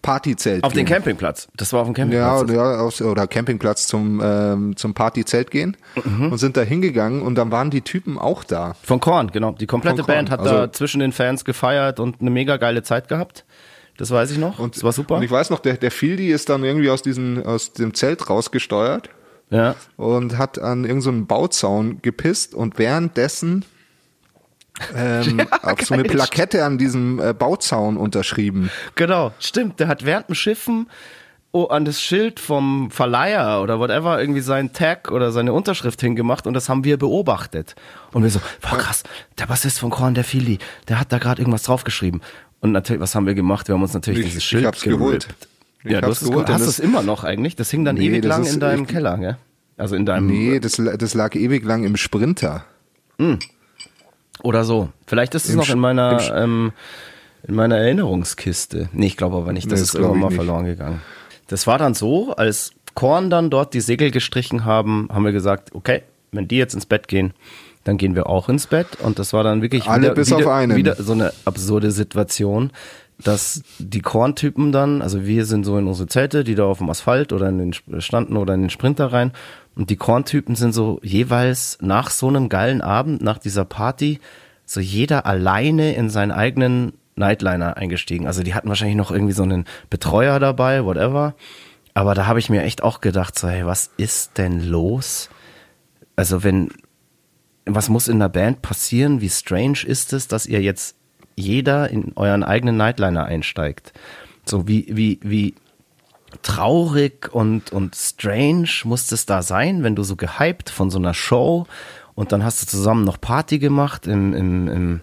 Partyzelt. Auf gehen. den Campingplatz. Das war auf dem Campingplatz. Ja, ja aufs, oder Campingplatz zum, ähm, zum Partyzelt gehen mhm. und sind da hingegangen und dann waren die Typen auch da. Von Korn, genau. Die komplette Band hat also, da zwischen den Fans gefeiert und eine mega geile Zeit gehabt. Das weiß ich noch. Und, das war super. Und ich weiß noch, der, der Fildi ist dann irgendwie aus, diesen, aus dem Zelt rausgesteuert. Ja. Und hat an irgendeinen so Bauzaun gepisst und währenddessen ähm, ja, auf so eine Plakette an diesem äh, Bauzaun unterschrieben. Genau, stimmt. Der hat während dem Schiffen oh, an das Schild vom Verleiher oder whatever irgendwie seinen Tag oder seine Unterschrift hingemacht und das haben wir beobachtet. Und wir so, boah krass, der Bassist von Korn, der Fili, der hat da gerade irgendwas draufgeschrieben. Und natürlich, was haben wir gemacht? Wir haben uns natürlich ich, dieses Schild ich hab's geholt. Ich ja, du hast, geholt, hast es immer noch eigentlich. Das hing dann nee, ewig lang in deinem Keller, gell? Also in deinem. Nee, das, das lag ewig lang im Sprinter. Mhm. Oder so. Vielleicht ist es noch in meiner, ähm, in meiner Erinnerungskiste. Nee, ich glaube aber nicht. Das nee, ist irgendwann mal nicht. verloren gegangen. Das war dann so, als Korn dann dort die Segel gestrichen haben, haben wir gesagt, okay, wenn die jetzt ins Bett gehen, dann gehen wir auch ins Bett. Und das war dann wirklich Alle wieder, bis wieder, auf einen. wieder so eine absurde Situation, dass die Korntypen dann, also wir sind so in unsere Zelte, die da auf dem Asphalt oder in den standen oder in den Sprinter rein und die Korntypen sind so jeweils nach so einem geilen Abend, nach dieser Party, so jeder alleine in seinen eigenen Nightliner eingestiegen. Also die hatten wahrscheinlich noch irgendwie so einen Betreuer dabei, whatever. Aber da habe ich mir echt auch gedacht, so, hey, was ist denn los? Also wenn, was muss in der Band passieren? Wie strange ist es, dass ihr jetzt jeder in euren eigenen Nightliner einsteigt? So wie, wie, wie, traurig und, und strange muss es da sein, wenn du so gehypt von so einer Show und dann hast du zusammen noch Party gemacht im, im, im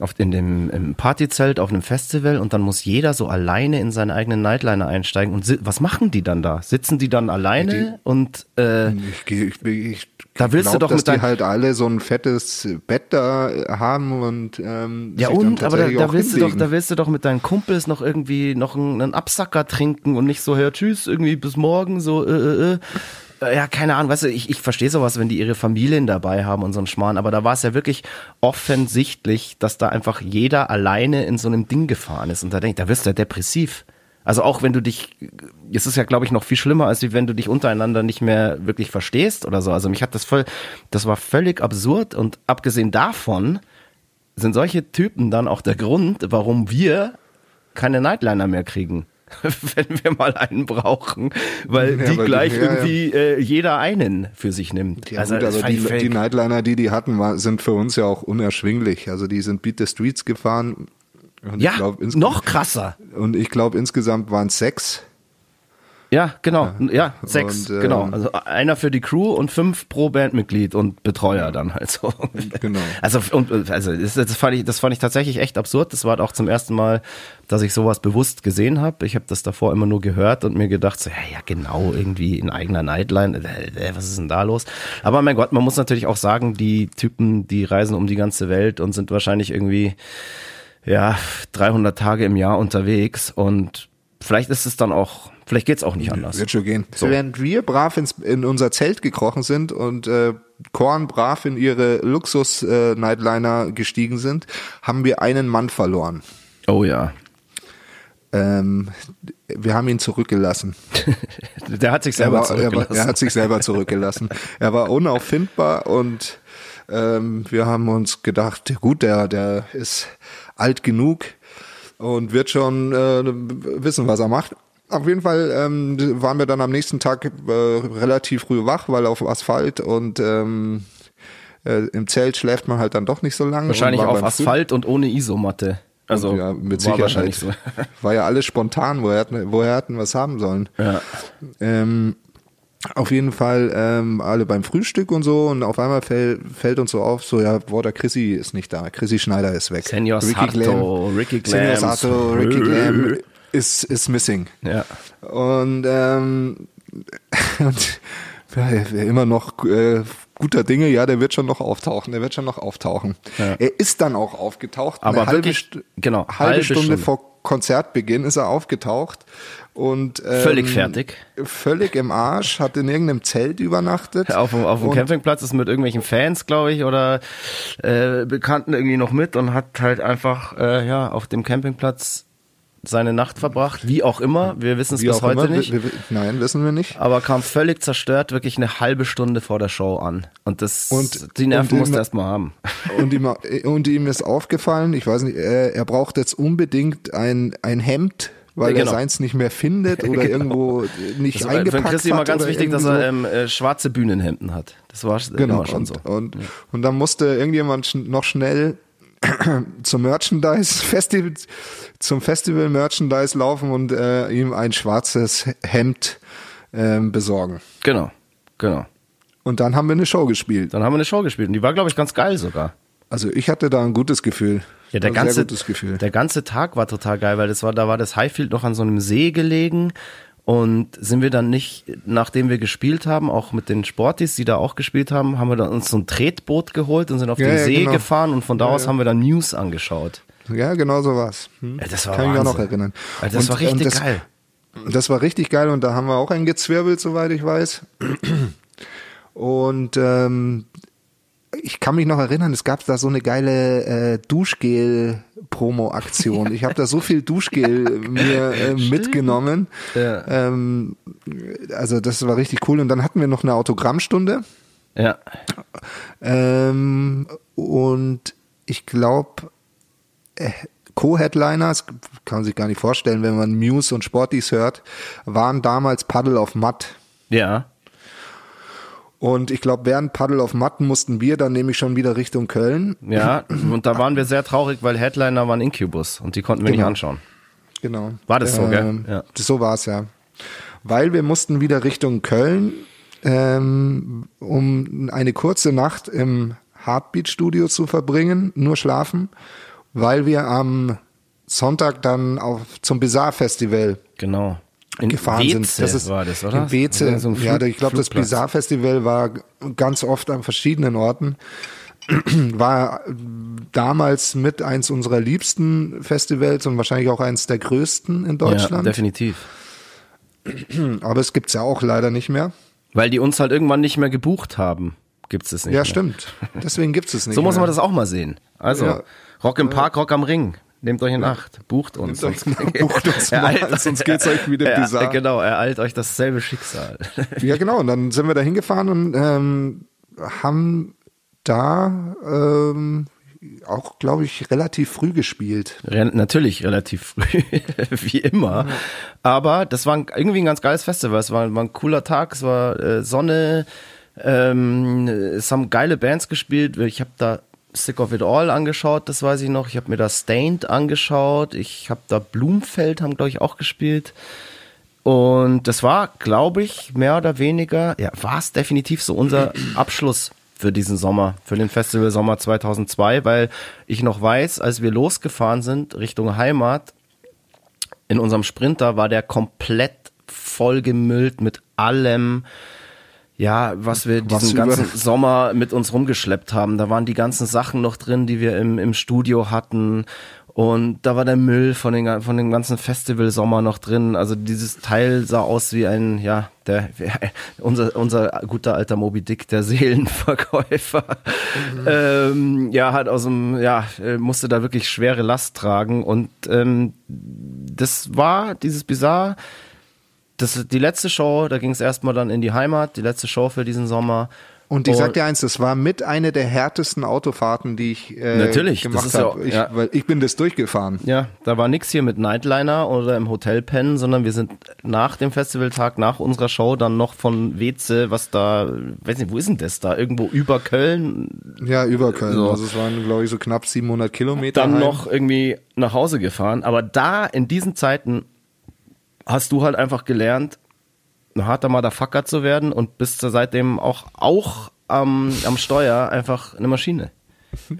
auf, in dem im Partyzelt auf einem Festival und dann muss jeder so alleine in seinen eigenen Nightliner einsteigen. Und was machen die dann da? Sitzen die dann alleine die, und äh, ich, ich, ich da willst glaub, du doch dass mit die halt alle so ein fettes Bett da haben und ähm, ja und aber da, da willst hinlegen. du doch da willst du doch mit deinen Kumpels noch irgendwie noch einen, einen Absacker trinken und nicht so ja tschüss irgendwie bis morgen so äh, äh, äh. Äh, ja, keine Ahnung, weißt du, ich, ich verstehe sowas, wenn die ihre Familien dabei haben und so ein Schmarrn, aber da war es ja wirklich offensichtlich, dass da einfach jeder alleine in so einem Ding gefahren ist und da denkt, da wirst du ja depressiv. Also auch wenn du dich, es ist ja glaube ich noch viel schlimmer, als wenn du dich untereinander nicht mehr wirklich verstehst oder so. Also mich hat das voll, das war völlig absurd und abgesehen davon sind solche Typen dann auch der Grund, warum wir keine Nightliner mehr kriegen. wenn wir mal einen brauchen, weil ja, die weil gleich die, ja, irgendwie ja. Äh, jeder einen für sich nimmt. Ja, also gut, aber die, die, Nightliner, die die hatten, war, sind für uns ja auch unerschwinglich. Also die sind Beat the Streets gefahren. ja, glaub, noch krasser. Und ich glaube, insgesamt waren es sechs. Ja, genau. Ja, sechs, und, genau. ähm, genau. Also einer für die Crew und fünf pro Bandmitglied und Betreuer dann halt so. Genau. Also, und, also das, fand ich, das fand ich tatsächlich echt absurd. Das war auch zum ersten Mal, dass ich sowas bewusst gesehen habe. Ich habe das davor immer nur gehört und mir gedacht, so, ja, ja, genau, irgendwie in eigener Nightline. Äh, äh, was ist denn da los? Aber mein Gott, man muss natürlich auch sagen, die Typen, die reisen um die ganze Welt und sind wahrscheinlich irgendwie, ja, 300 Tage im Jahr unterwegs und vielleicht ist es dann auch Vielleicht geht's auch nicht anders. Wird schon gehen. So. Während wir brav ins, in unser Zelt gekrochen sind und äh, Korn brav in ihre Luxus-Nightliner äh, gestiegen sind, haben wir einen Mann verloren. Oh ja. Ähm, wir haben ihn zurückgelassen. Der hat sich selber er war, zurückgelassen. Er, war, er, hat sich selber zurückgelassen. er war unauffindbar und ähm, wir haben uns gedacht, gut, der, der ist alt genug und wird schon äh, wissen, was er macht. Auf jeden Fall ähm, waren wir dann am nächsten Tag äh, relativ früh wach, weil auf Asphalt und ähm, äh, im Zelt schläft man halt dann doch nicht so lange. Wahrscheinlich auf Asphalt und ohne Isomatte. Also ja, mit Sicherheit. wahrscheinlich so. War ja alles spontan, woher hatten, woher hatten wir es haben sollen. Ja. Ähm, auf jeden Fall ähm, alle beim Frühstück und so und auf einmal fällt, fällt uns so auf, so ja, boah, der Chrissy ist nicht da, Chrissy Schneider ist weg. Sato, Ricky Senor Glam. Sato, Ricky Glam ist, ist missing. Ja. Und, ähm, und ja, immer noch äh, guter Dinge, ja, der wird schon noch auftauchen, der wird schon noch auftauchen. Ja. Er ist dann auch aufgetaucht, Aber eine halbe, St- genau, halbe, halbe Stunde, Stunde. vor Konzertbeginn ist er aufgetaucht und ähm, Völlig fertig. völlig im Arsch, hat in irgendeinem Zelt übernachtet. Auf, dem- auf dem Campingplatz ist mit irgendwelchen Fans, glaube ich, oder äh, Bekannten irgendwie noch mit und hat halt einfach äh, ja auf dem Campingplatz seine Nacht verbracht, wie auch immer. Wir wissen es bis heute immer, nicht. Wir, wir, nein, wissen wir nicht. aber kam völlig zerstört, wirklich eine halbe Stunde vor der Show an. Und das, Und- die Nerven musste immer- er erst mal haben. Und ihm, und ihm ist aufgefallen, ich weiß nicht, er, er braucht jetzt unbedingt ein, ein Hemd, weil Genau. er seins nicht mehr findet oder irgendwo nicht Das war für eingepackt Christi hat. immer ganz wichtig, dass er ähm, äh, schwarze Bühnenhemden hat. Das war Genau, immer schon und, so. und, und dann musste irgendjemand noch schnell zum Merchandise Festival zum Festival Merchandise laufen und äh, ihm ein schwarzes Hemd ähm, besorgen. Genau, genau. Und dann haben wir eine Show gespielt. Dann haben wir eine Show gespielt und die war, glaube ich, ganz geil sogar. Also ich hatte da ein gutes Gefühl. Ja, der ganze, sehr gutes Gefühl. der ganze Tag war total geil, weil das war, da war das Highfield noch an so einem See gelegen und sind wir dann nicht, nachdem wir gespielt haben, auch mit den Sportis, die da auch gespielt haben, haben wir dann uns so ein Tretboot geholt und sind auf Ja, den ja, See genau. gefahren und von da Ja, aus haben wir dann News angeschaut. Ja, genau so war's. Hm. Das war Kann ich mich auch noch Wahnsinn. erinnern. Also das Und, war richtig das, geil. Das war richtig geil und da haben wir auch einen gezwirbelt, soweit ich weiß. Und ähm, ich kann mich noch erinnern, es gab da so eine geile äh, Duschgel-Promo-Aktion. Ich habe da so viel Duschgel mir äh, mitgenommen. Ja. Ähm, also das war richtig cool. Und dann hatten wir noch eine Autogrammstunde. Ja, Ähm, und ich glaube, äh, Co-Headliner, das kann man sich gar nicht vorstellen, wenn man Muse und Sporties hört, waren damals Paddle auf Matt. ja, Und ich glaube, während Paddle auf Matten mussten wir dann nämlich schon wieder Richtung Köln. ja. Und da waren wir sehr traurig, weil Headliner waren Incubus und die konnten wir nicht Genau. anschauen. Genau. War das so, gell? Ähm, Ja. So war es ja. Weil wir mussten wieder Richtung Köln, ähm, um eine kurze Nacht im Heartbeat-Studio zu verbringen, nur schlafen, weil wir am Sonntag dann auf, zum Bizarre-Festival Genau. In gefahren Weze sind. Das ist war das, oder? In Weze. So ein ja, ich glaube, das. Bizarre Festival war ganz oft an verschiedenen Orten. War damals mit eins unserer liebsten Festivals und wahrscheinlich auch eins der größten in Ja, Deutschland. definitiv. Aber es gibt's ja auch leider nicht mehr. Weil die uns halt irgendwann nicht mehr gebucht haben. Gibt's es nicht Ja, mehr. stimmt. Deswegen gibt's es nicht So muss man das auch mal sehen. Also, Ja. Rock im Park, Rock am Ring. Nehmt euch in Acht. Bucht uns. Nehmt euch- sonst- bucht uns mal, Ereilt- sonst geht's euch wieder Ja, bizarr. Genau, ereilt euch dasselbe Schicksal. Ja, genau. Und dann sind wir da hingefahren und ähm, haben da ähm, auch, glaube ich, relativ früh gespielt. Re natürlich relativ früh, wie immer. Aber das war irgendwie ein ganz geiles Festival. Es war, war ein cooler Tag, es war äh, Sonne, ähm, es haben geile Bands gespielt. Ich habe da Sick of It All angeschaut, das weiß ich noch. Ich habe mir da Stained angeschaut. Ich habe da Blumfeld, haben glaube ich auch gespielt. Und das war, glaube ich, mehr oder weniger, ja, war es definitiv so unser Abschluss für diesen Sommer, für den Festival Sommer 2002, weil ich noch weiß, als wir losgefahren sind Richtung Heimat, in unserem Sprinter war der komplett vollgemüllt mit allem, ja, was wir Was diesen über- ganzen Sommer mit uns rumgeschleppt haben. Da waren die ganzen Sachen noch drin, die wir im, im Studio hatten. Und da war der Müll von, den, von dem ganzen Festivalsommer noch drin. Also dieses Teil sah aus wie ein, ja, der, unser, unser guter alter Moby Dick, der Seelenverkäufer. Ähm, ja, hat aus dem, ja, äh, musste da wirklich schwere Last tragen. Und ähm, das war dieses Bizarre. Das ist die letzte Show, da ging es erstmal dann in die Heimat, die letzte Show für diesen Sommer. Und ich sag dir eins, das war mit eine der härtesten Autofahrten, die ich äh, Natürlich, gemacht ja habe. auch- ich, ja. weil ich bin das durchgefahren. Ja, da war nix hier mit Nightliner oder im Hotel pennen, sondern wir sind nach dem Festivaltag, nach unserer Show dann noch von Weze, was da, weiß nicht, wo ist denn das da? Irgendwo über Köln, Ja, über Köln. So. Also es waren, glaube ich, so knapp 700 Kilometer. dann heim. noch irgendwie nach Hause gefahren. Aber da, in diesen Zeiten, hast du halt einfach gelernt, ein harter Motherfucker zu werden und bist seitdem auch, auch am, am Steuer einfach eine Maschine.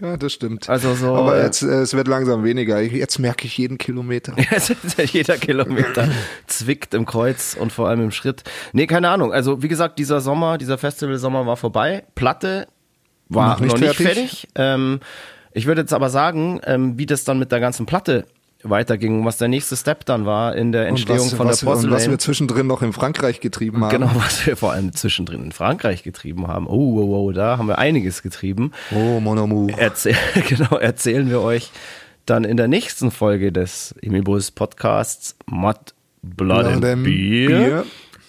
Ja, das stimmt. Also so, Aber jetzt, äh, es wird langsam weniger. Jetzt merke ich jeden Kilometer. Jeder Kilometer zwickt im Kreuz und vor allem im Schritt. Nee, keine Ahnung. Also, wie gesagt, dieser Sommer, dieser Festivalsommer war vorbei. Platte war Noch nicht noch nicht fertig. fertig. Ähm, ich würde jetzt aber sagen, ähm, wie das dann mit der ganzen Platte weiterging, was der nächste Step dann war in der Entstehung und was, von was, der und was Porcelain. wir zwischendrin noch in Frankreich getrieben haben. Genau, was wir vor allem zwischendrin in Frankreich getrieben haben. Oh, oh, oh, da haben wir einiges getrieben. Oh, mon amour. Erzähl, genau, erzählen wir euch dann in der nächsten Folge des Emil Bulls Podcasts Mud, Blood, Blood and and Beer. Beer.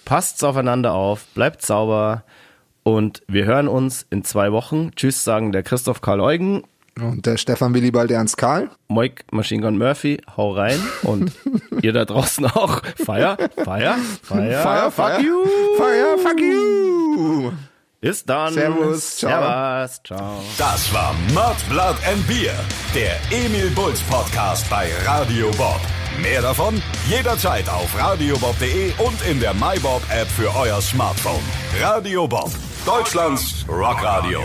Passt's aufeinander auf, bleibt sauber und wir hören uns in zwei Wochen. Tschüss sagen der Christoph Karl Eugen, Und der Stefan Willibald Ernst Karl. Moik Machine Gun Murphy, hau rein und ihr da draußen auch. Feier, Feier, Feier, Fire, fuck fire. you. Fire, fuck you. Bis dann. Servus, ciao. Servus, ciao. Das war Mud, Blood and Beer, der Emil Bulls Podcast bei Radio Bob. Mehr davon jederzeit auf radiobob.de und in der MyBob App für euer Smartphone. Radio Bob, Deutschlands Rockradio.